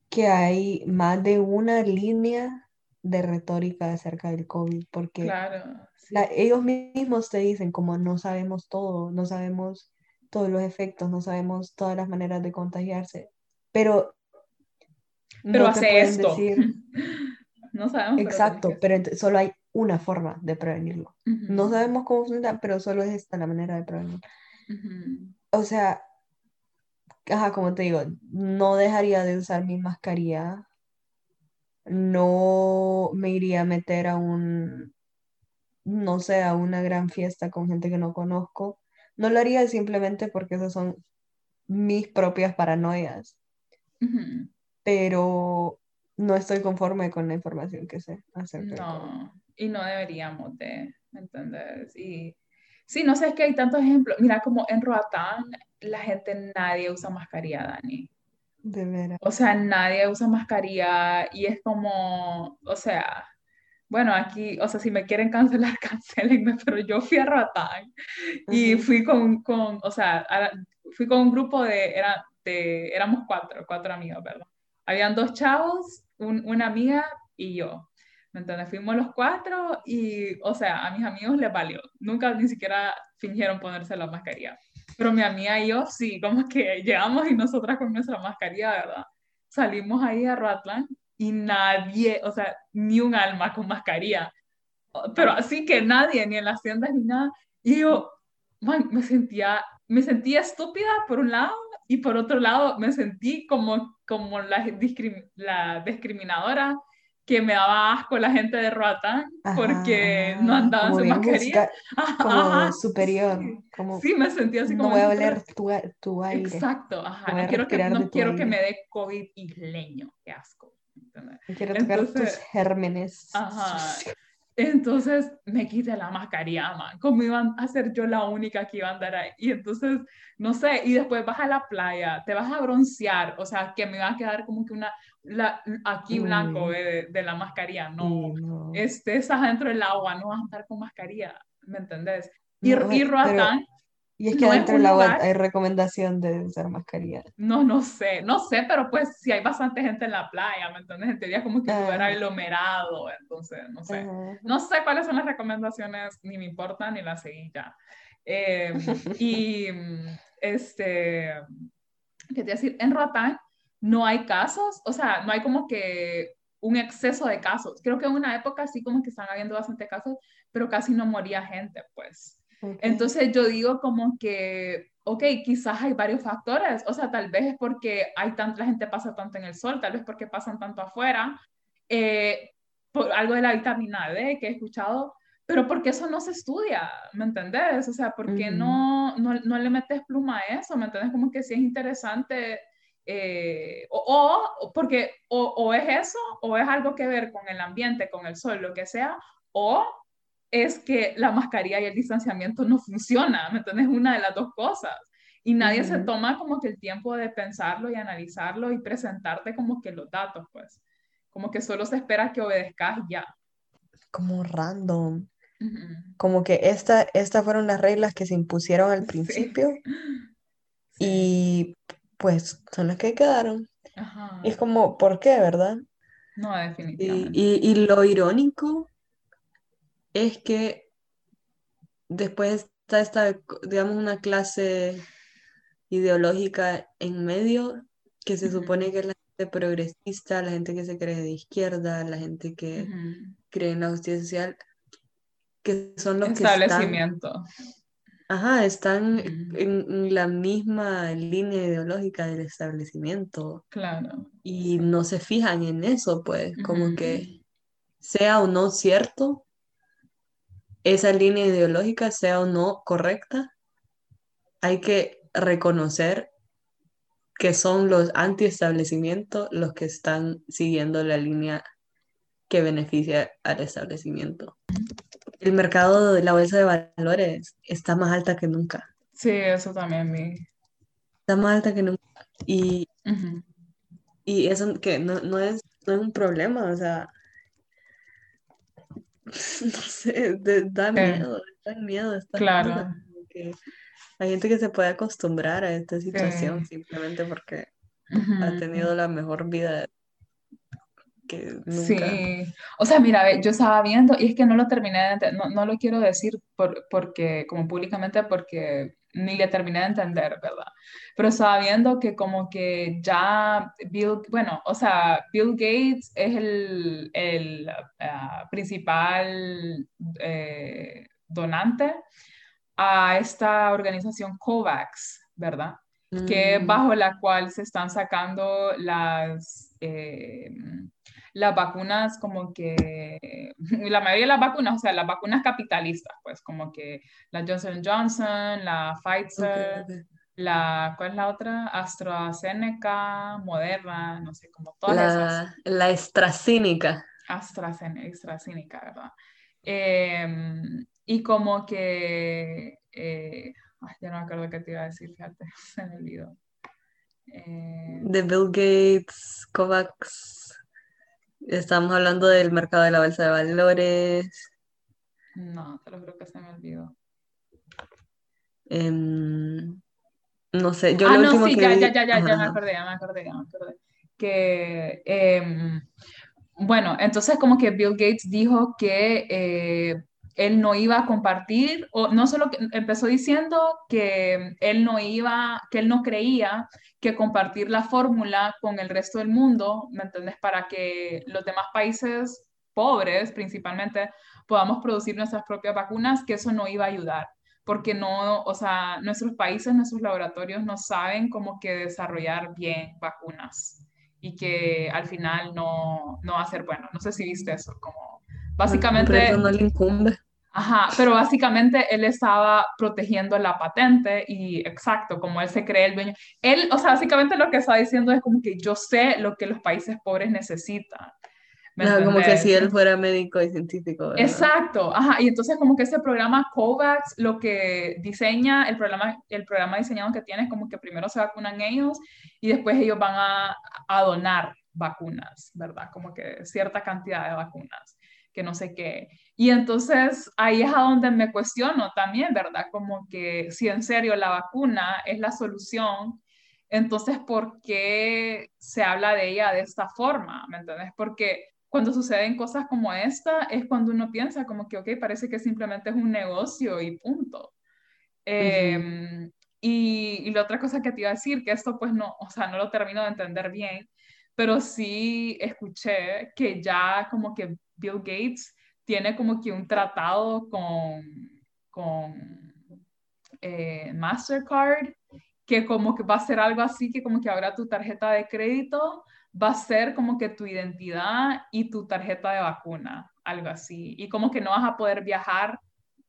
que hay más de una línea de retórica acerca del COVID, porque ellos mismos te dicen como no sabemos todo, no sabemos todos los efectos, no sabemos todas las maneras de contagiarse, pero... Pero hace esto. [LAUGHS] no sabemos. Exacto, pero, solo hay una forma de prevenirlo. No sabemos cómo funciona, pero solo es esta la manera de prevenirlo. O sea, ajá, como te digo, no dejaría de usar mi mascarilla no me iría a meter a un, no sé, a una gran fiesta con gente que no conozco. No lo haría simplemente porque esas son mis propias paranoias. Pero no estoy conforme con la información que sé acerca No, y no deberíamos de, ¿me Y sí, no sé, es que hay tantos ejemplos. Mira, como en Roatán, la gente, nadie usa mascarilla, Dani. De veras. O sea, nadie usa mascarilla y es como, o sea, bueno, aquí, o sea, si me quieren cancelar, [LAUGHS] cancelenme, pero yo fui a Roatán y fui con, con, o sea, fui con un grupo de, era, de, éramos cuatro, cuatro amigos, ¿verdad? Habían dos chavos, una amiga y yo. ¿Me entiendes? Fuimos los cuatro y, o sea, a mis amigos les valió. Nunca ni siquiera fingieron ponerse la mascarilla. Pero mi amiga y yo sí, como que llegamos y nosotras con nuestra mascarilla, ¿verdad? Salimos ahí a Ratland y nadie, o sea, ni un alma con mascarilla. Pero así que nadie, ni en las tiendas ni nada. Y yo, man, me sentía, me sentía estúpida por un lado y por otro lado me sentí como, como la, la discriminadora que me daba asco la gente de Roatán porque no andaban su [LAUGHS] mascarilla. como superior. Como, sí, me sentía así como... No voy a oler tu, tu aire. Exacto, ajá. No quiero, que, no quiero que me dé COVID isleño, qué asco. Quiero tocar tus gérmenes. Ajá. [LAUGHS] Entonces me quité la mascarilla, man. ¿Cómo iban a ser yo la única que iba a andar ahí? Y entonces, no sé, y después vas a la playa, te vas a broncear, o sea, que me va a quedar como que una, la, aquí blanco de, de, la mascarilla, no. no. Este, estás dentro del agua, no vas a estar con mascarilla, ¿me entendés? Y, no, y Roatán, y es que dentro del agua hay recomendación de usar mascarilla. No, no sé, no sé, pero pues si hay bastante gente en la playa, ¿me entiendes? En teoría como que estuviera aglomerado, entonces, no sé. No sé cuáles son las recomendaciones, ni me importan, ni las seguí ya. Em, y [LAUGHS] este, ¿qué te decir? En Roatán no hay casos, o sea, no hay como que un exceso de casos. Creo que en una época sí como que están habiendo bastante casos, pero casi no moría gente, pues. Entonces yo digo como que, ok, quizás hay varios factores, o sea, tal vez es porque hay tanta gente pasa tanto en el sol, tal vez porque pasan tanto afuera, eh, por algo de la vitamina D que he escuchado, pero porque eso no se estudia, ¿me entendés? O sea, porque no, no, no, le metes pluma a eso, ¿me entendés? Como que sí es interesante, eh, o, o, porque o, o, es eso, o es algo que ver con el ambiente, con el sol, lo que sea, o es que la mascarilla y el distanciamiento no funciona, ¿me entiendes? Una de las dos cosas. Y nadie se toma como que el tiempo de pensarlo y analizarlo y presentarte como que los datos, pues. Como que solo se espera que obedezcas ya. Como random. Como que esta, estas fueron las reglas que se impusieron al [LAUGHS] principio. Y pues son las que quedaron. Y es como, ¿por qué, verdad? No, definitivamente. Y, y, y, lo irónico es que después está esta, digamos, una clase ideológica en medio que se supone que es la gente progresista, la gente que se cree de izquierda, la gente que cree en la justicia social, que son los que están... Ajá, están en la misma línea ideológica del establecimiento. Claro. Y no se fijan en eso, pues, como que sea o no cierto, esa línea ideológica sea o no correcta, hay que reconocer que son los anti-establecimientos los que están siguiendo la línea que beneficia al establecimiento. El mercado de la bolsa de valores está más alta que nunca. Sí, eso también. Está más alta que nunca. Y, y eso que no, no, es, no es un problema, o sea, [LAUGHS] no sé, da miedo, da miedo. claro. hay gente que se puede acostumbrar a esta situación simplemente porque ha tenido la mejor vida que nunca. Sí, o sea, mira, yo estaba viendo, y es que no lo terminé, de, no, no lo quiero decir por, porque, como públicamente, porque ni le terminé de entender, ¿verdad? Pero estaba viendo que como que ya Bill, bueno, o sea, Bill Gates es el, el ah, principal eh, donante a esta organización COVAX, ¿verdad? Que mm. bajo la cual se están sacando las... Eh, las vacunas como que, [LAUGHS] la mayoría de las vacunas, o sea, las vacunas capitalistas, pues como que la Johnson Johnson, la Pfizer, la, ¿cuál es la otra? AstraZeneca, Moderna, no sé, como todas la, esas. La AstraZeneca. AstraZeneca, AstraZeneca ¿verdad? Em, y como que, eh, ya no me acuerdo qué te iba a decir, fíjate, [LAUGHS] se me olvidó. Eh, de Bill Gates, COVAX. Estamos hablando del mercado de la bolsa de valores. No, te lo creo que se me olvidó. Em, no sé, yo ah, lo no, sí, ya, ya, ya, ya, ya me acordé, ya me acordé, ya me acordé. Que, eh, bueno, entonces como que Bill Gates dijo que eh, él no iba a compartir, o no solo que empezó diciendo que él no iba, que él no creía que compartir la fórmula con el resto del mundo, ¿me entiendes? Para que los demás países pobres, principalmente, podamos producir nuestras propias vacunas, que eso no iba a ayudar, porque no, o sea, nuestros países, nuestros laboratorios no saben cómo que desarrollar bien vacunas y que al final no, no va a ser bueno. No sé si viste eso, como básicamente... No, le incumbe. Ajá, pero básicamente él estaba protegiendo la patente y exacto, como él se cree el dueño. Él, o sea, básicamente lo que está diciendo es como que yo sé lo que los países pobres necesitan. No, como que si él fuera médico y científico. Exacto, ajá, y entonces como que ese programa COVAX lo que diseña, el programa, el programa diseñado que tiene es como que primero se vacunan ellos y después ellos van a, a donar vacunas, ¿verdad? Como que cierta cantidad de vacunas que no sé qué. Y entonces ahí es a donde me cuestiono también, ¿verdad? Como que si en serio la vacuna es la solución, entonces ¿por qué se habla de ella de esta forma? ¿Me entiendes? Porque cuando suceden cosas como esta es cuando uno piensa como que, ok, parece que simplemente es un negocio y punto. Em, y, y, la otra cosa que te iba a decir, que esto pues no, o sea, no lo termino de entender bien, pero sí escuché que ya como que Bill Gates tiene como que un tratado con, con eh, Mastercard, que como que va a ser algo así, que como que ahora tu tarjeta de crédito va a ser como que tu identidad y tu tarjeta de vacuna, algo así. Y como que no vas a poder viajar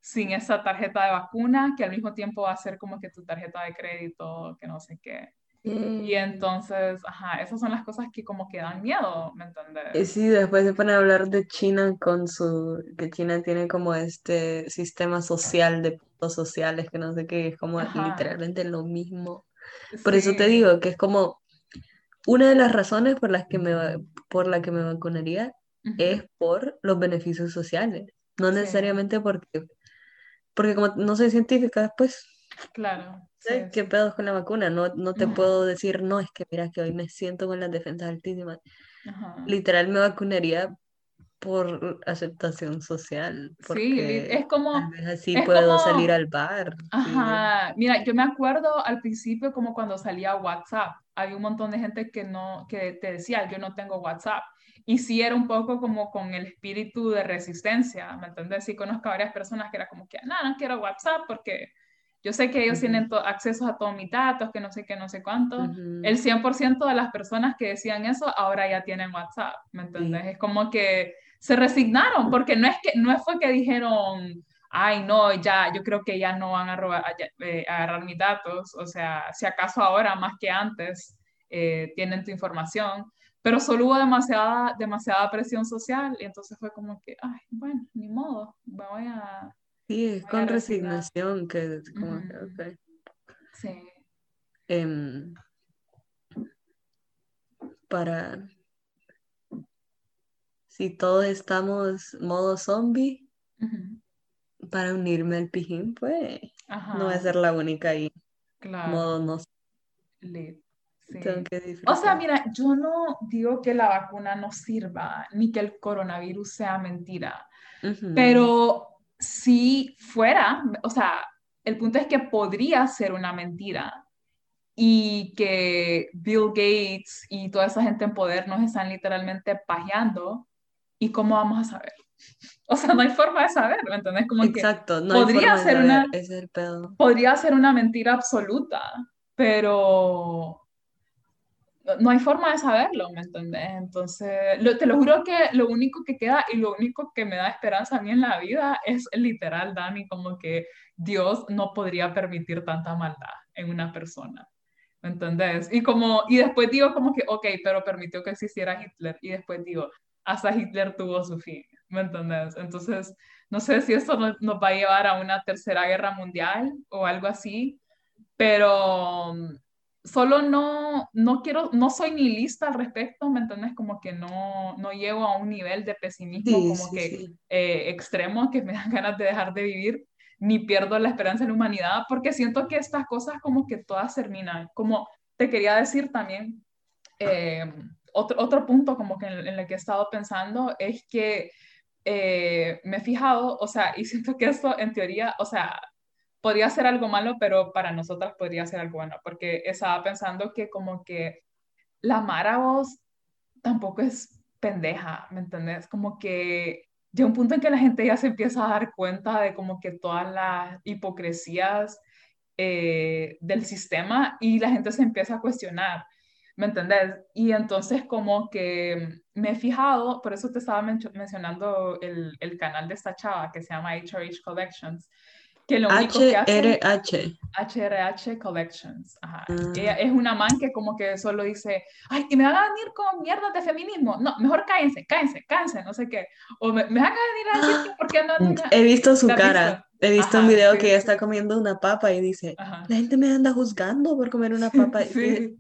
sin esa tarjeta de vacuna, que al mismo tiempo va a ser como que tu tarjeta de crédito, que no sé qué. Y mm. entonces, ajá, esas son las cosas que como que dan miedo, ¿me entiendes? Sí, después se pone a hablar de China con su, que China tiene como este sistema social de puntos sociales, que no sé qué, es como literalmente lo mismo. Por eso te digo que es como una de las razones por las que me, por la que me vacunaría es por los beneficios sociales, no necesariamente porque, porque como no soy científica, pues Claro. Sí, ¿Qué pedos con la vacuna? No, no te [LAUGHS] puedo decir, no, es que mira que hoy me siento con las defensas altísimas. Literal me vacunaría por aceptación social. sí, es como... así puedo salir al bar. Ajá, mira, yo me acuerdo al principio como cuando salía WhatsApp, había un montón de gente que no, que te decía, yo no tengo WhatsApp. Y sí era un poco como con el espíritu de resistencia, ¿me entiendes? Sí conozco a varias personas que era como que, no, no quiero WhatsApp porque yo sé que ellos tienen acceso a todos mis datos, que no sé qué, no sé cuánto. El 100% de las personas que decían eso ahora ya tienen WhatsApp, ¿me entiendes? Es como que se resignaron, porque no es que no fue que dijeron, ay, no, ya, yo creo que ya no van a, robar, eh, agarrar mis datos, o sea, si acaso ahora más que antes eh, tienen tu información, pero solo hubo demasiada, demasiada presión social y entonces fue como que, ay, bueno, ni modo, voy a Sí, es con resignación que como Sí. Em, para si todos estamos modo zombie, para unirme al pijín, pues no voy a ser la única ahí. Claro. Modo no. o sea, mira, yo no digo que la vacuna no sirva, ni que el coronavirus sea mentira, pero si fuera, o sea, el punto es que podría ser una mentira y que Bill Gates y toda esa gente en poder nos están literalmente pajeando y cómo vamos a saber. [LAUGHS] O sea, no hay forma de saber, ¿me entiendes? Como Exacto, no podría ser una podría ser una mentira absoluta, pero no hay forma de saberlo, ¿me entiendes? Entonces, te lo juro que lo único que queda y lo único que me da esperanza a mí en la vida es literal, Dani, como que Dios no podría permitir tanta maldad en una persona. ¿Me entendés? Y, como, y después digo como que, ok, pero permitió que existiera Hitler. Y después digo, hasta Hitler tuvo su fin. ¿Me entendés? Entonces, no sé si esto nos, nos va a llevar a una tercera guerra mundial o algo así, pero solo no, no quiero, no soy ni lista al respecto, ¿me entiendes? Como que no, no llego a un nivel de pesimismo como que eh, extremo que me [LAUGHS] dan ganas de dejar de vivir, ni pierdo la esperanza en la humanidad, porque siento que estas cosas como que todas terminan. Como te quería decir también, eh, otro, otro punto como que en, el que he estado pensando es que eh, me he fijado, o sea, y [LAUGHS] siento que esto en teoría, o sea, podría ser algo malo, pero para nosotras podría ser algo bueno, porque estaba pensando que como que la Mara vos tampoco es pendeja, ¿me entendés? Como que llega un punto en que la gente ya se empieza a dar cuenta de como que todas las hipocresías eh, del sistema y la gente se empieza a cuestionar, ¿me entendés? Y entonces como que me he fijado, por eso te estaba mencionando el, el canal de esta chava que se llama HRH Collections, que lo único que hace... HRH. HRH Collections. Ajá. Ah. Ella es una man que como que solo dice, ay, y me van a venir con mierda de feminismo. No, mejor cállense, cállense, cállense, no sé qué. O me, me van a venir a decir que por qué no... He visto su cara. He visto un video que ella está comiendo una papa y dice, la gente me anda juzgando por comer una [LAUGHS] papa. sí.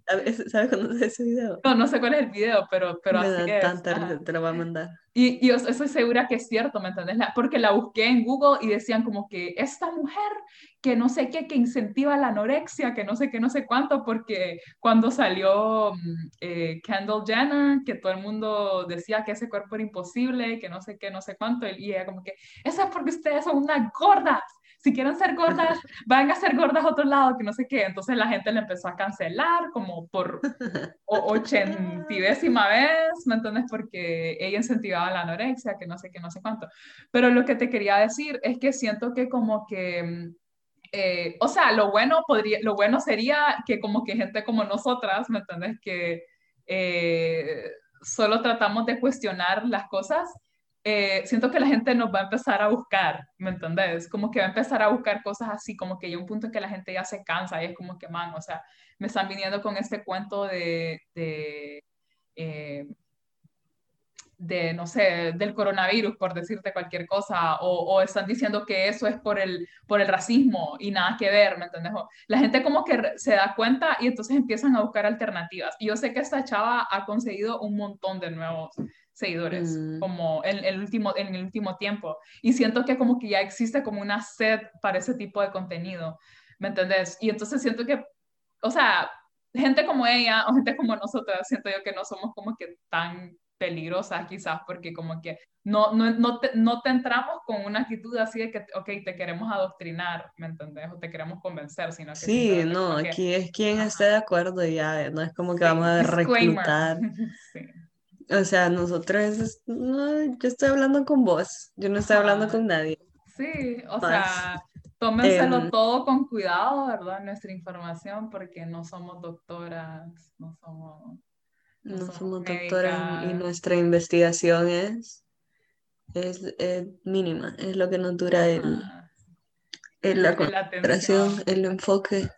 ¿Sabes cuándo es ese video? No, no sé cuál es el video, pero, pero me así da tanta te lo voy a mandar. Y, y estoy segura que es cierto, ¿me entendés? porque la busqué en Google y decían como que esta mujer que no sé qué, que incentiva la anorexia, que no sé qué, no sé cuánto, porque cuando salió mm, eh, Kendall Jenner, que todo el mundo decía que ese cuerpo era imposible, que no sé qué, no sé cuánto, y ella como que, eso es porque ustedes son unas gordas, si quieren ser gordas, [LAUGHS] van a ser gordas a otro lado, que no sé qué. Entonces la gente le empezó a cancelar como por ochentidécima vez, ¿me entiendes? Porque ella incentivaba la anorexia, que no sé qué, no sé cuánto. Pero lo que te quería decir es que siento que como que... Eh, o sea, lo bueno, podría, lo bueno sería que como que gente como nosotras, ¿me entiendes? Que eh, solo tratamos de cuestionar las cosas, eh, siento que la gente nos va a empezar a buscar, ¿me entendés? Como que va a empezar a buscar cosas así, como que hay un punto en que la gente ya se cansa y es como que, man, o sea, me están viniendo con este cuento de, de, eh, de no sé, del coronavirus, por decirte cualquier cosa, o, o, están diciendo que eso es por el, por el racismo y nada que ver, ¿me entendés? La gente como que se da cuenta y entonces empiezan a buscar alternativas. Y yo sé que esta chava ha conseguido un montón de nuevos seguidores, mm. como en el, último, en el último tiempo. Y siento que como que ya existe como una sed para ese tipo de contenido, ¿me entendés? Y entonces siento que, o sea, gente como ella o gente como nosotras, siento yo que no somos como que tan peligrosas quizás, porque como que no, no, no, te, no te entramos con una actitud así de que, ok, te queremos adoctrinar, ¿me entendés? O te queremos convencer, sino que... Sí, no, aquí es quien esté de acuerdo ya, no es como que vamos a [LAUGHS] reclutar. [LAUGHS] sí. O sea, nosotros, no, yo estoy hablando con vos, yo no estoy hablando con nadie. Sí, o sea, tómenselo todo con cuidado, ¿verdad? Nuestra información, porque no somos doctoras, no somos... No, somos, doctoras y nuestra investigación es, es, mínima, es lo que nos dura el, el la concentración, el enfoque.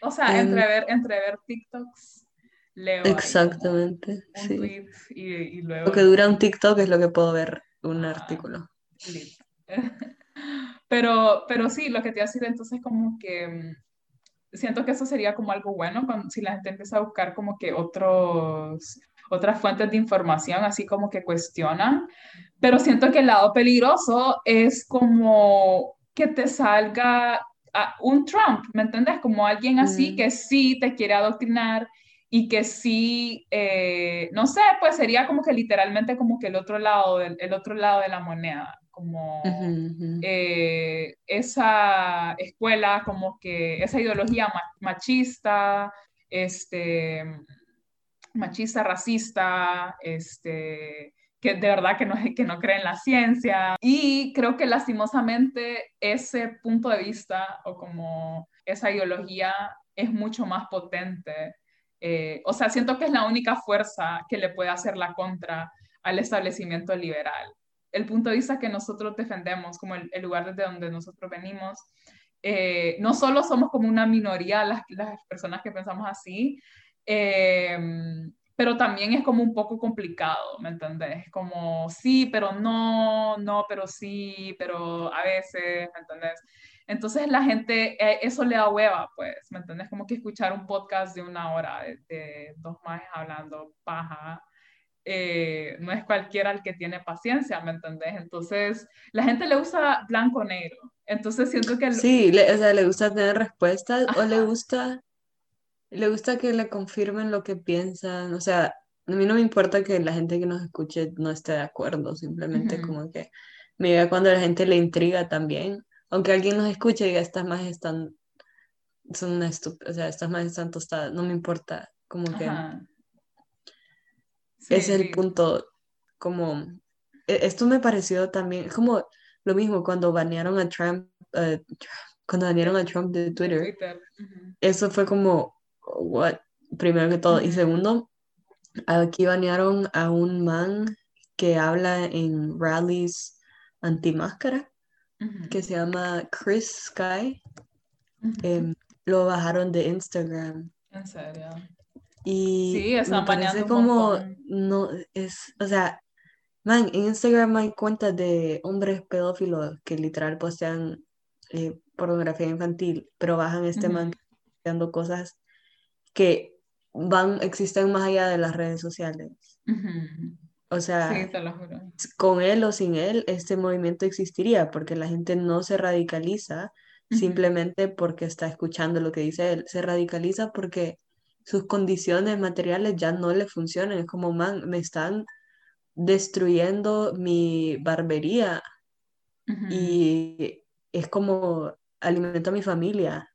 O sea, em, entre, ver, entre ver TikToks leo Exactamente. Un sí. tweet y, luego... Lo que dura un TikTok es lo que puedo ver un artículo. [LAUGHS] pero, pero sí, lo que te iba a decir entonces como que mm, siento que eso sería como algo bueno cuando, si la gente empieza a buscar como que otros, otras fuentes de información, así como que cuestionan, pero siento que el lado peligroso es como que te salga un Trump, ¿me entiendes? Como alguien así mm. que sí te quiere adoctrinar y que sí, eh, no sé, pues sería como que literalmente como que el otro lado, el otro lado de la moneda, como eh, esa escuela, como que esa ideología machista, este, machista, racista, este, que de verdad que no, [LAUGHS] que no cree en la ciencia. Y creo que lastimosamente ese punto de vista o como esa ideología es mucho más potente eh, o sea, siento que es la única fuerza que le puede hacer la contra al establecimiento liberal. El punto de vista que nosotros defendemos, como el, lugar desde donde nosotros venimos, eh, no solo somos como una minoría las, las personas que pensamos así, eh, pero también es como un poco complicado, ¿me entendés? Como sí, pero no, no, pero sí, pero a veces, ¿me entendés? Entonces la gente, eh, eso le da hueva, pues, ¿me entiendes? Como que escuchar un podcast de una hora de, dos más hablando paja, eh, no es cualquiera el que tiene paciencia, ¿me entendés? Entonces la gente le usa blanco-negro. Entonces siento que... Sí, le, o sea, le gusta tener respuestas o le gusta, le gusta que le confirmen lo que piensan. O sea, a mí no me importa que la gente que nos escuche no esté de acuerdo, simplemente como que me diga cuando la gente le intriga también aunque alguien nos escuche y diga, estas más están, son una o sea, estas más están tostadas, no me importa, como que es el punto, como, e, esto me pareció también, como lo mismo cuando banearon a Trump, eh, cuando banearon a Trump de Twitter, eso fue como, what, primero que todo, y segundo, aquí banearon a un man que habla en rallies anti-máscara que se llama Chris Sky. Em, lo bajaron de Instagram. ¿En serio? Y sí, me parece como, no, es, o sea, man, en Instagram hay cuentas de hombres pedófilos que literal postean eh, pornografía infantil, pero bajan este man posteando cosas que van, existen más allá de las redes sociales. O sea, con él o sin él, este movimiento existiría porque la gente no se radicaliza simplemente porque está escuchando lo que dice él, se radicaliza porque sus condiciones materiales ya no le funcionan. Es como, man, me están destruyendo mi barbería y es como alimento a mi familia.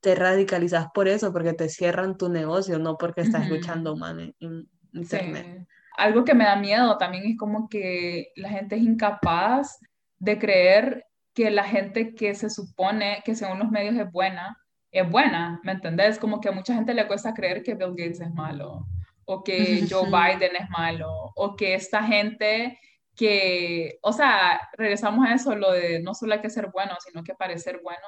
Te radicalizas por eso, porque te cierran tu negocio, no porque estás Ujú. escuchando mal en, en internet. Sí. Algo que me da miedo también es como que la gente es incapaz de creer que la gente que se supone que según los medios es buena, es buena, ¿me entendés? Como que a mucha gente le cuesta creer que Bill Gates es malo, o que [LAUGHS] Joe. Biden es malo, o que esta gente que, o sea, regresamos a eso, lo de no solo hay que ser bueno, sino que parecer bueno,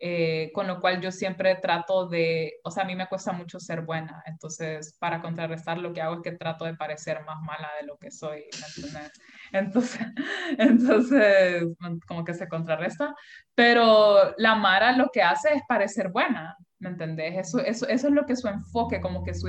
eh, con lo cual yo siempre trato de, o sea, a mí me cuesta mucho ser buena, entonces para contrarrestar lo que hago es que trato de parecer más mala de lo que soy. Entonces, [LAUGHS] entonces como que se contrarresta, pero la Mara lo que hace es parecer buena, ¿me entendés? Eso, eso, eso es lo que su enfoque, como que su,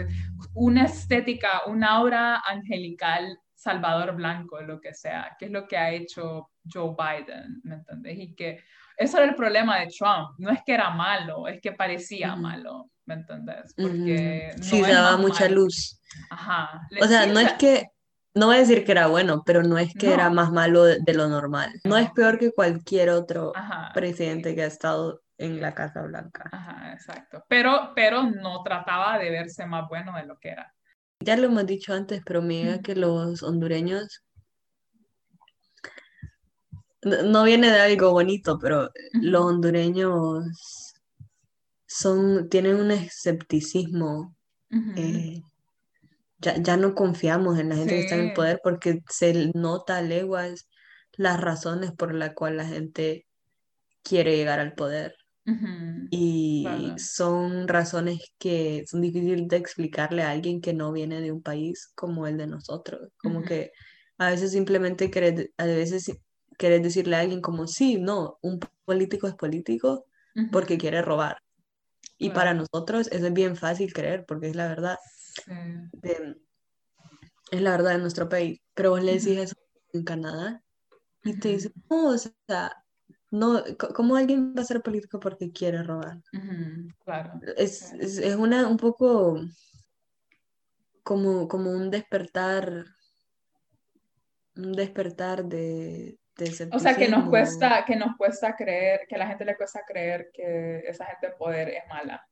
una estética, una aura angelical, Salvador Blanco, lo que sea, que es lo que ha hecho Joe Biden, ¿me entendés? Y que eso era el problema de Trump, no es que era malo, es que parecía malo, ¿me entendés? Porque Ujú. Sí, no es daba mucha malo. luz. Ajá. O sea, sí, no es que, no voy a decir que era bueno, pero no es que No. era más malo de, de lo normal. No es peor que cualquier otro Ajá, presidente que ha estado en la Casa Blanca. Ajá, exacto. Pero, pero no trataba de verse más bueno de lo que era. Ya lo hemos dicho antes, pero me Ujú. que los hondureños no, viene de algo bonito, pero los hondureños son, tienen un escepticismo. Eh, ya, ya no confiamos en la gente que está en el poder porque se nota a leguas las razones por las cuales la gente quiere llegar al poder. Y son razones que son difíciles de explicarle a alguien que no viene de un país como el de nosotros. Como que a veces simplemente a veces querés decirle a alguien como, sí, no, un político es político Ujú. porque quiere robar. Y para Claro. nosotros eso es bien fácil creer porque es la verdad Sí. de- es la verdad de nuestro país. Pero vos le decís eso en Canadá y te dicen, no, o sea, no, ¿cómo alguien va a ser político porque quiere robar? Ujú. Claro. Es, es, es una un poco como, como un despertar, un despertar de, de O sea, que nos cuesta, que nos cuesta creer, que a la gente le cuesta creer que esa gente de poder es mala.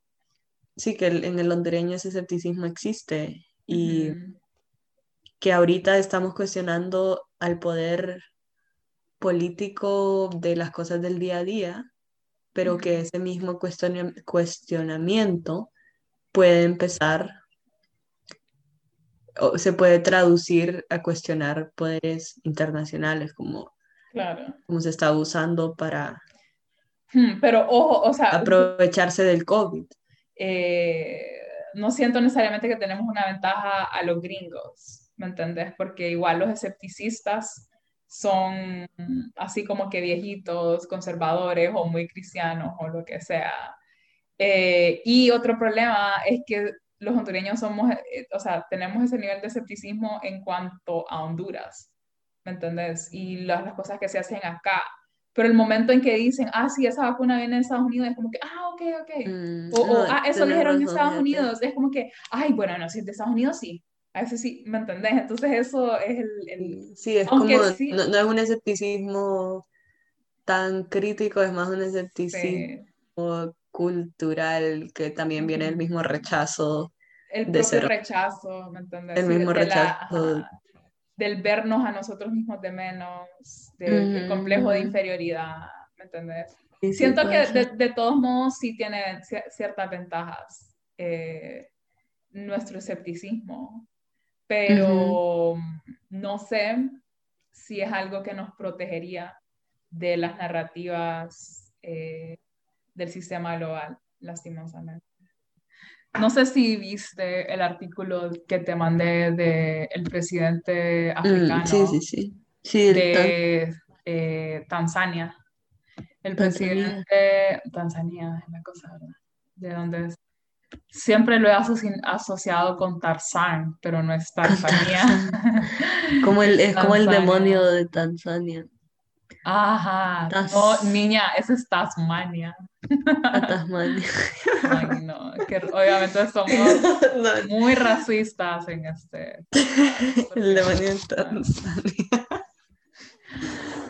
Sí, que el- en el hondureño ese escepticismo existe y Ujú. que ahorita estamos cuestionando al poder político de las cosas del día a día, pero que ese mismo cuestiona- cuestionamiento puede empezar o se puede traducir a cuestionar poderes internacionales como, Claro. como se está usando para Hmm, Pero ojo, o sea, aprovecharse del COVID. eh, no siento necesariamente que tenemos una ventaja a los gringos, ¿me entendés? Porque igual los escepticistas son así como que viejitos, conservadores o muy cristianos o lo que sea. Eh, y otro problema es que los hondureños somos, eh, o sea, tenemos ese nivel de escepticismo en cuanto a Honduras, ¿me entendés? Y las, las cosas que se hacen acá. Pero el momento en que dicen, ah, sí, esa vacuna viene de Estados Unidos, es como que, ah, ok, ok. Mm, O, o, no, ah, eso tenés dijeron en Estados. Unidos. Es como que, ay, bueno, no, si es de Estados Unidos, sí. A veces sí, ¿me entendés? Entonces eso es el... el- Sí, es Aunque como, sí. no, no es un escepticismo tan crítico, es más un escepticismo sí, cultural que también viene Ujú. mismo rechazo, el propio ser- rechazo, ¿me entendés? el mismo de la- rechazo. ajá, del vernos a nosotros mismos de menos, del el complejo de inferioridad, ¿me entendés? Sí, Siento que de, de todos modos sí tiene cier- ciertas ventajas eh, nuestro escepticismo, pero no sé si es algo que nos protegería de las narrativas eh, del sistema global, lastimosamente. No sé si viste el artículo que te mandé del presidente Mm, africano sí, sí, sí. De eh, Tanzania. El Tanzania. presidente Tanzania, déjame cosa, ¿verdad? ¿De dónde es? Siempre lo he asoci- asociado con Tarzán, pero no es Tanzania. [LAUGHS] como el, es como el Tanzania. demonio de Tanzania. Ajá. Tas- No, niña, ese es Tasmania. A Tasmania. Ay, no, que obviamente somos [LAUGHS] No, muy racistas en este. [LAUGHS] el demonio de Tanzania.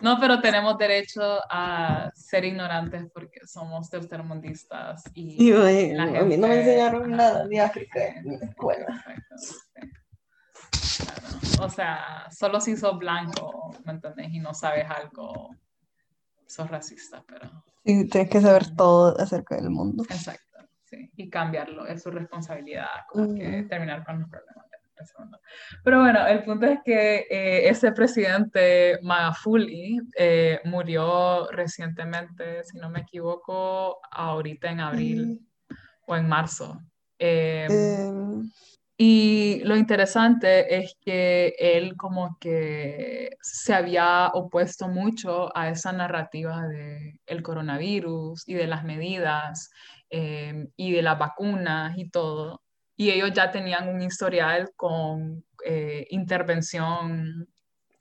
No, pero tenemos derecho a ser ignorantes porque somos tercermundistas. Y, a mí no me enseñaron nada de África en la escuela. O sea, solo si sos blanco, ¿me entendés? Y no sabes algo, sos racista, pero... Sí, tienes que saber todo acerca del mundo. Exacto, sí. Y cambiarlo, es su responsabilidad, como que terminar con los problemas. Pero bueno, el punto es que eh, ese presidente Magafuli eh, murió recientemente, si no me equivoco, ahorita en abril o en marzo. Em, em. Y lo interesante es que él como que se había opuesto mucho a esa narrativa del el coronavirus y de las medidas em, y de las vacunas y todo y ellos ya tenían un historial con eh, intervención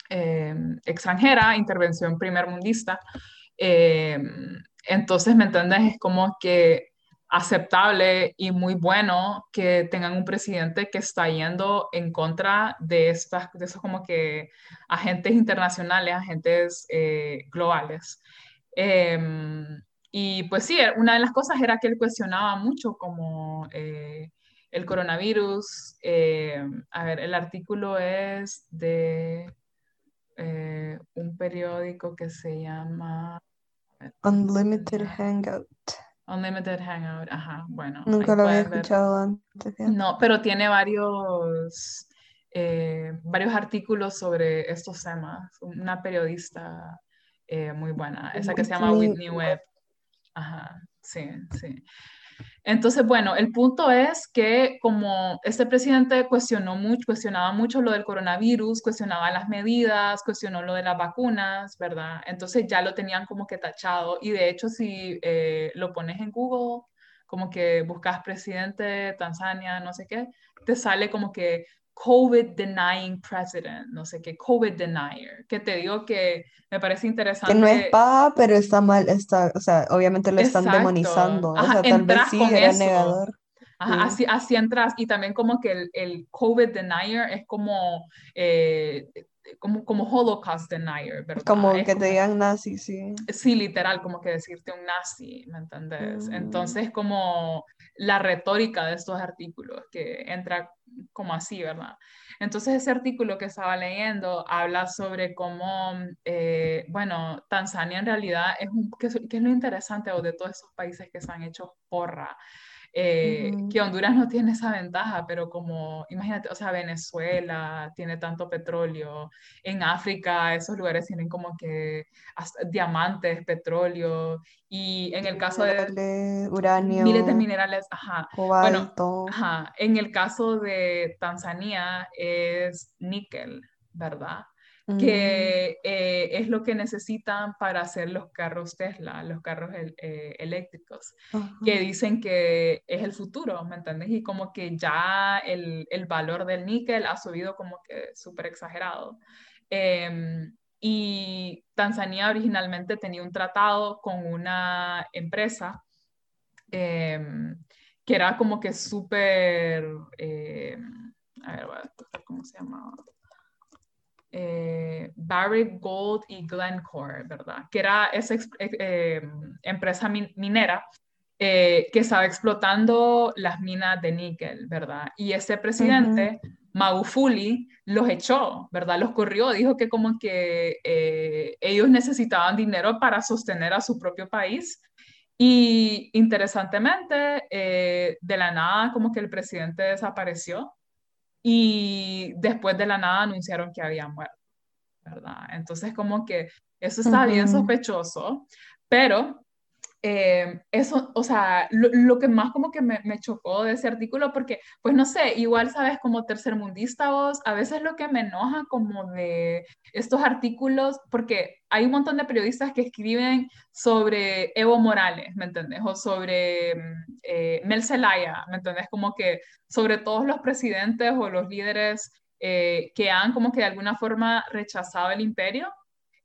eh, extranjera, intervención primermundista. Eh, entonces, ¿me entiendes? Es como que aceptable y muy bueno que tengan un presidente que está yendo en contra de estas, de esos como que agentes internacionales, agentes globales. y pues sí, una de las cosas era que él cuestionaba mucho como el coronavirus. Eh, a ver, el artículo es de eh, un periódico que se llama... Unlimited Hangout. Unlimited Hangout, ajá, bueno. Nunca lo había escuchado antes. No, pero tiene varios, eh, varios artículos sobre estos temas. Una periodista muy buena, esa que se llama Whitney Webb. Ajá, sí, sí. Entonces, bueno, el punto es que como este presidente cuestionó mucho, cuestionaba mucho lo del coronavirus, cuestionaba las medidas, cuestionó lo de las vacunas, ¿verdad? Entonces ya lo tenían como que tachado y de hecho si eh, lo pones en Google, como que buscas presidente Tanzania, no sé qué, te sale como que COVID denying president, no sé qué, COVID denier, que te digo que me parece interesante. Que no es pa, pero está mal, está, o sea, obviamente lo están demonizando, o sea, tal vez sí era negador. Ajá, así, así entras, y también como que el, el COVID denier es como, eh, como, como Holocaust denier, ¿verdad? Como que te digan nazi, sí. Sí, literal, como que decirte un nazi, ¿me entiendes? Mm. Entonces, como la retórica de estos artículos, que entra como así, ¿verdad? Entonces ese artículo que estaba leyendo habla sobre cómo, eh, bueno, Tanzania en realidad es, un, que es, lo interesante de todos esos países que se han hecho porra eh, que Honduras no tiene esa ventaja, pero como, imagínate, o sea, Venezuela tiene tanto petróleo, en África esos lugares tienen como que diamantes, petróleo, y en el caso de... Uranio. Miles de minerales, ajá. Bueno, ajá, en el caso de Tanzania es níquel, ¿verdad? Que eh, es lo que necesitan para hacer los carros Tesla, los carros eh, eléctricos, que dicen que es el futuro, ¿me entiendes? Y como que ya el, el valor del níquel ha subido como que súper exagerado. Em, y Tanzania originalmente tenía un tratado con una empresa em, que era como que súper, em, a ver, ¿cómo se llamaba? Eh, Barrick Gold y Glencore, ¿verdad? Que era esa eh, eh, empresa minera eh, que estaba explotando las minas de níquel, ¿verdad? Y ese presidente, Magufuli, los echó, ¿verdad? Los corrió, dijo que como que ellos necesitaban dinero para sostener a su propio país. Y interesantemente, de la nada, como que el presidente desapareció y después de la nada anunciaron que había muerto, ¿verdad? Entonces como que eso está bien sospechoso, pero eh, eso, o sea, lo, que más como que me, me, chocó de ese artículo, porque, pues no sé, igual sabes, como tercermundista vos, a veces lo que me enoja como de estos artículos, porque hay un montón de periodistas que escriben sobre Evo Morales, ¿me entendés? O sobre mm, eh, Mel Zelaya, ¿me entendés? Como que sobre todos los presidentes o los líderes eh, que han como que de alguna forma rechazado el imperio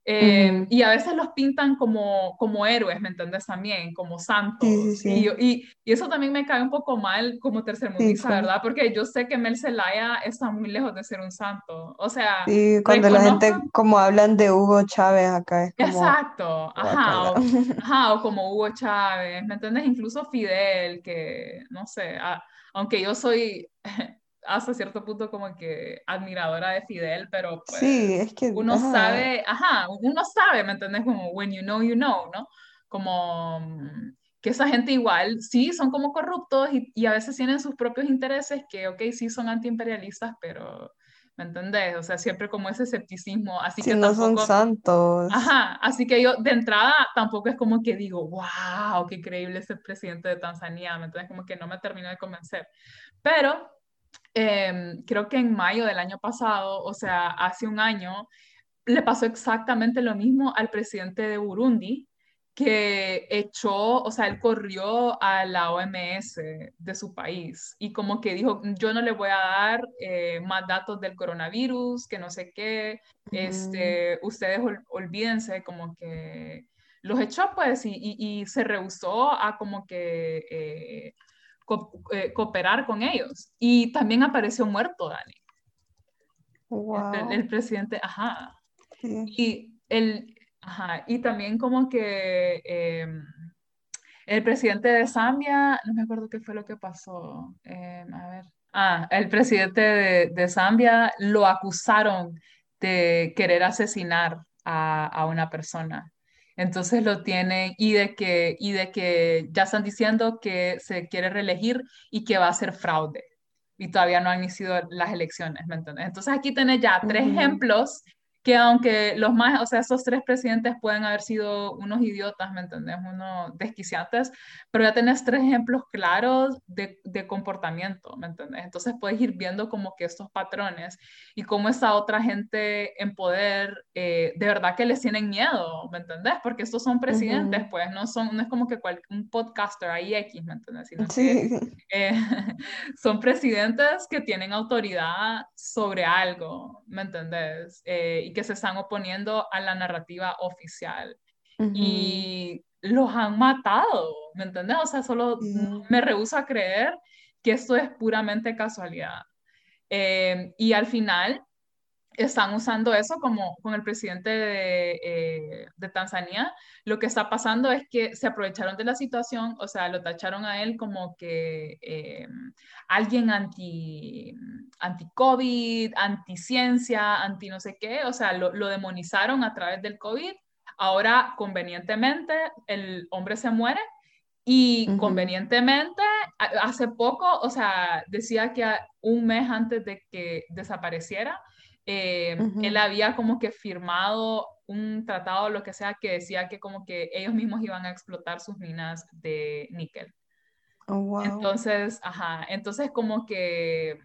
Eh, y a veces los pintan como, como héroes, ¿me entiendes? También, como santos. Y, y, y, eso también me cae un poco mal como tercermundista, ¿verdad? Porque yo sé que Mel Zelaya está muy lejos de ser un santo. O sea... Sí, cuando la gente como hablan de Hugo Chávez acá es como... Exacto, ajá o, ajá, o como Hugo Chávez, ¿me entiendes? Incluso Fidel, que, no sé, aunque yo soy [LAUGHS] hasta cierto punto como que admiradora de Fidel, pero pues sí, es que, uno sabe, ajá, uno sabe, ¿me entiendes? Como when you know, you know, ¿no? Como mm, que esa gente igual, sí, son como corruptos y, y a veces tienen sus propios intereses que, ok, sí son antiimperialistas, pero, ¿me entendés? O sea, siempre como ese escepticismo, así que no son santos. Ajá, así que yo de entrada tampoco es como que digo, wow, qué increíble ese presidente de Tanzania, ¿me entiendes? Como que no me termino de convencer. Pero Em, creo que en mayo del año pasado, o sea, hace un año, le pasó exactamente lo mismo al presidente de Burundi, que echó, o sea, él corrió a la OMS de su país y como que dijo, yo no le voy a dar eh, más datos del coronavirus, que no sé qué, este, ustedes olvídense, como que los echó pues y, y, se rehusó a como que eh, eh, cooperar con ellos. Y también apareció muerto, Dani. El, presidente, ajá. Y, el, ajá. y también como que em, el presidente de Zambia, no me acuerdo qué fue lo que pasó. Em, a ver. Ah, el presidente de, de, Zambia lo acusaron de querer asesinar a, a una persona. Entonces lo tienen y de que, y de que ya están diciendo que se quiere reelegir y que va a ser fraude. Y todavía no han iniciado las elecciones, ¿me entiendes? Entonces aquí tenés ya tres ejemplos que aunque los más, o sea, esos tres presidentes pueden haber sido unos idiotas, ¿me entendés? Unos desquiciantes, pero ya tenés tres ejemplos claros de, de, comportamiento, ¿me entendés? Entonces puedes ir viendo como que estos patrones y cómo esa otra gente en poder, eh, de verdad que les tienen miedo, ¿me entendés? Porque estos son presidentes, pues, no, son, no es como que cual, un podcaster ahí X, ¿me entendés? Sino que eh, [LAUGHS] son presidentes que tienen autoridad sobre algo, ¿me entendés? Eh, que se están oponiendo a la narrativa oficial. Y los han matado, ¿me entiendes? O sea, solo me rehuso a creer que esto es puramente casualidad. Eh, y al final, están usando eso como con el presidente de, eh, de, Tanzania. Lo que está pasando es que se aprovecharon de la situación, o sea, lo tacharon a él como que eh, alguien anti, anti-COVID, anti-ciencia, anti no sé qué, o sea, lo, lo demonizaron a través del COVID. Ahora, convenientemente, el hombre se muere y convenientemente, hace poco, o sea, decía que un mes antes de que desapareciera, eh, él había como que firmado un tratado, lo que sea, que decía que como que ellos mismos iban a explotar sus minas de níquel. Oh, entonces, ajá, entonces como que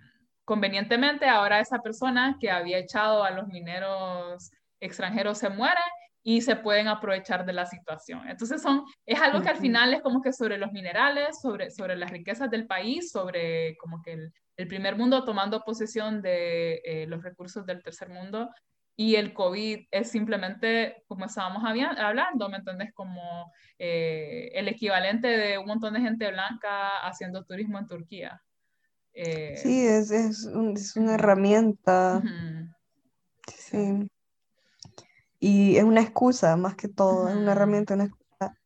convenientemente ahora esa persona que había echado a los mineros extranjeros se muere y se pueden aprovechar de la situación. Entonces son, es algo que al final es como que sobre los minerales, sobre, sobre las riquezas del país, sobre como que el, el primer mundo tomando posesión de eh, los recursos del tercer mundo y el COVID es simplemente, como estábamos hablando, ¿me entiendes? Como eh, el equivalente de un montón de gente blanca haciendo turismo en Turquía. Eh, sí, es, es, es, una herramienta. Sí. Y es una excusa, más que todo, es una herramienta, una excusa.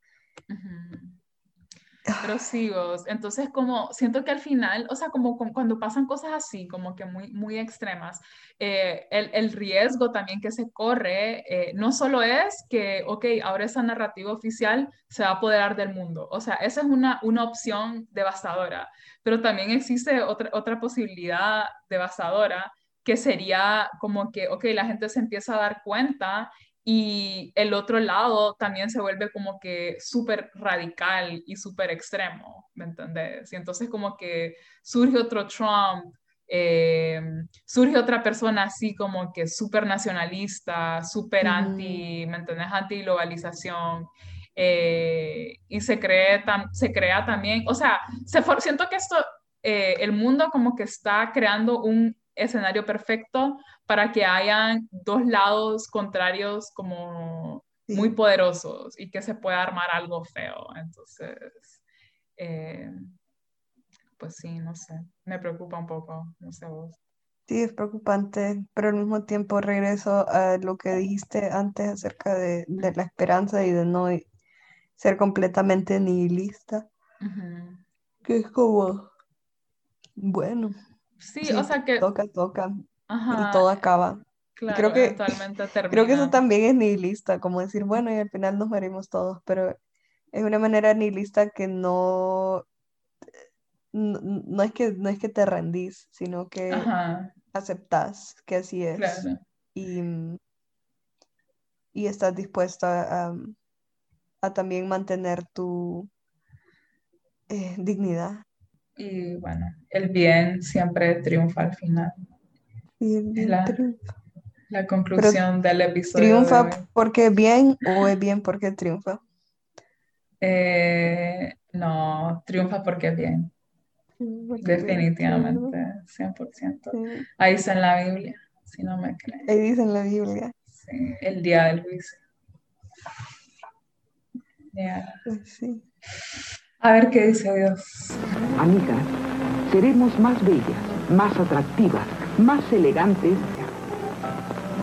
Erosivos. Entonces, como siento que al final, o sea, como, cuando pasan cosas así, como que muy, muy extremas, eh, el, el, riesgo también que se corre eh, no solo es que, ok, ahora esa narrativa oficial se va a apoderar del mundo, o sea, esa es una, una opción devastadora, pero también existe otra, otra posibilidad devastadora que sería como que, ok, la gente se empieza a dar cuenta y el otro lado también se vuelve como que súper radical y súper extremo, ¿me entendés? Y entonces como que surge otro Trump, eh, surge otra persona así como que súper nacionalista, súper anti, ¿me entendés? Anti-globalización. Eh, y se, cree se crea también, o sea, se siento que esto, eh, el mundo como que está creando un escenario perfecto para que hayan dos lados contrarios como muy poderosos y que se pueda armar algo feo. Entonces, eh, pues sí, no sé, me preocupa un poco, no sé vos. Sí, es preocupante, pero al mismo tiempo regreso a lo que dijiste antes acerca de, de la esperanza y de no ser completamente nihilista, que es como, bueno, sí, o sea que... Toca, toca, y todo acaba. Claro, creo que, termina. [LAUGHS] creo que eso también es nihilista, como decir, bueno, y al final nos morimos todos, pero es una manera nihilista que no, no, es, que, no es que te rendís, sino que aceptas que así es. Y, y estás dispuesta a, a también mantener tu eh, dignidad. Y bueno, el bien siempre triunfa al final. la, la, conclusión del episodio. ¿Triunfa porque bien o es bien porque triunfa? Eh, no, triunfa porque es bien. Definitivamente, 100%. Ahí dice en la Biblia, si no me creen. Ahí dice en la Biblia. Sí, el día del juicio. Pues A ver qué dice Dios. Amigas, seremos más bellas, más atractivas, más elegantes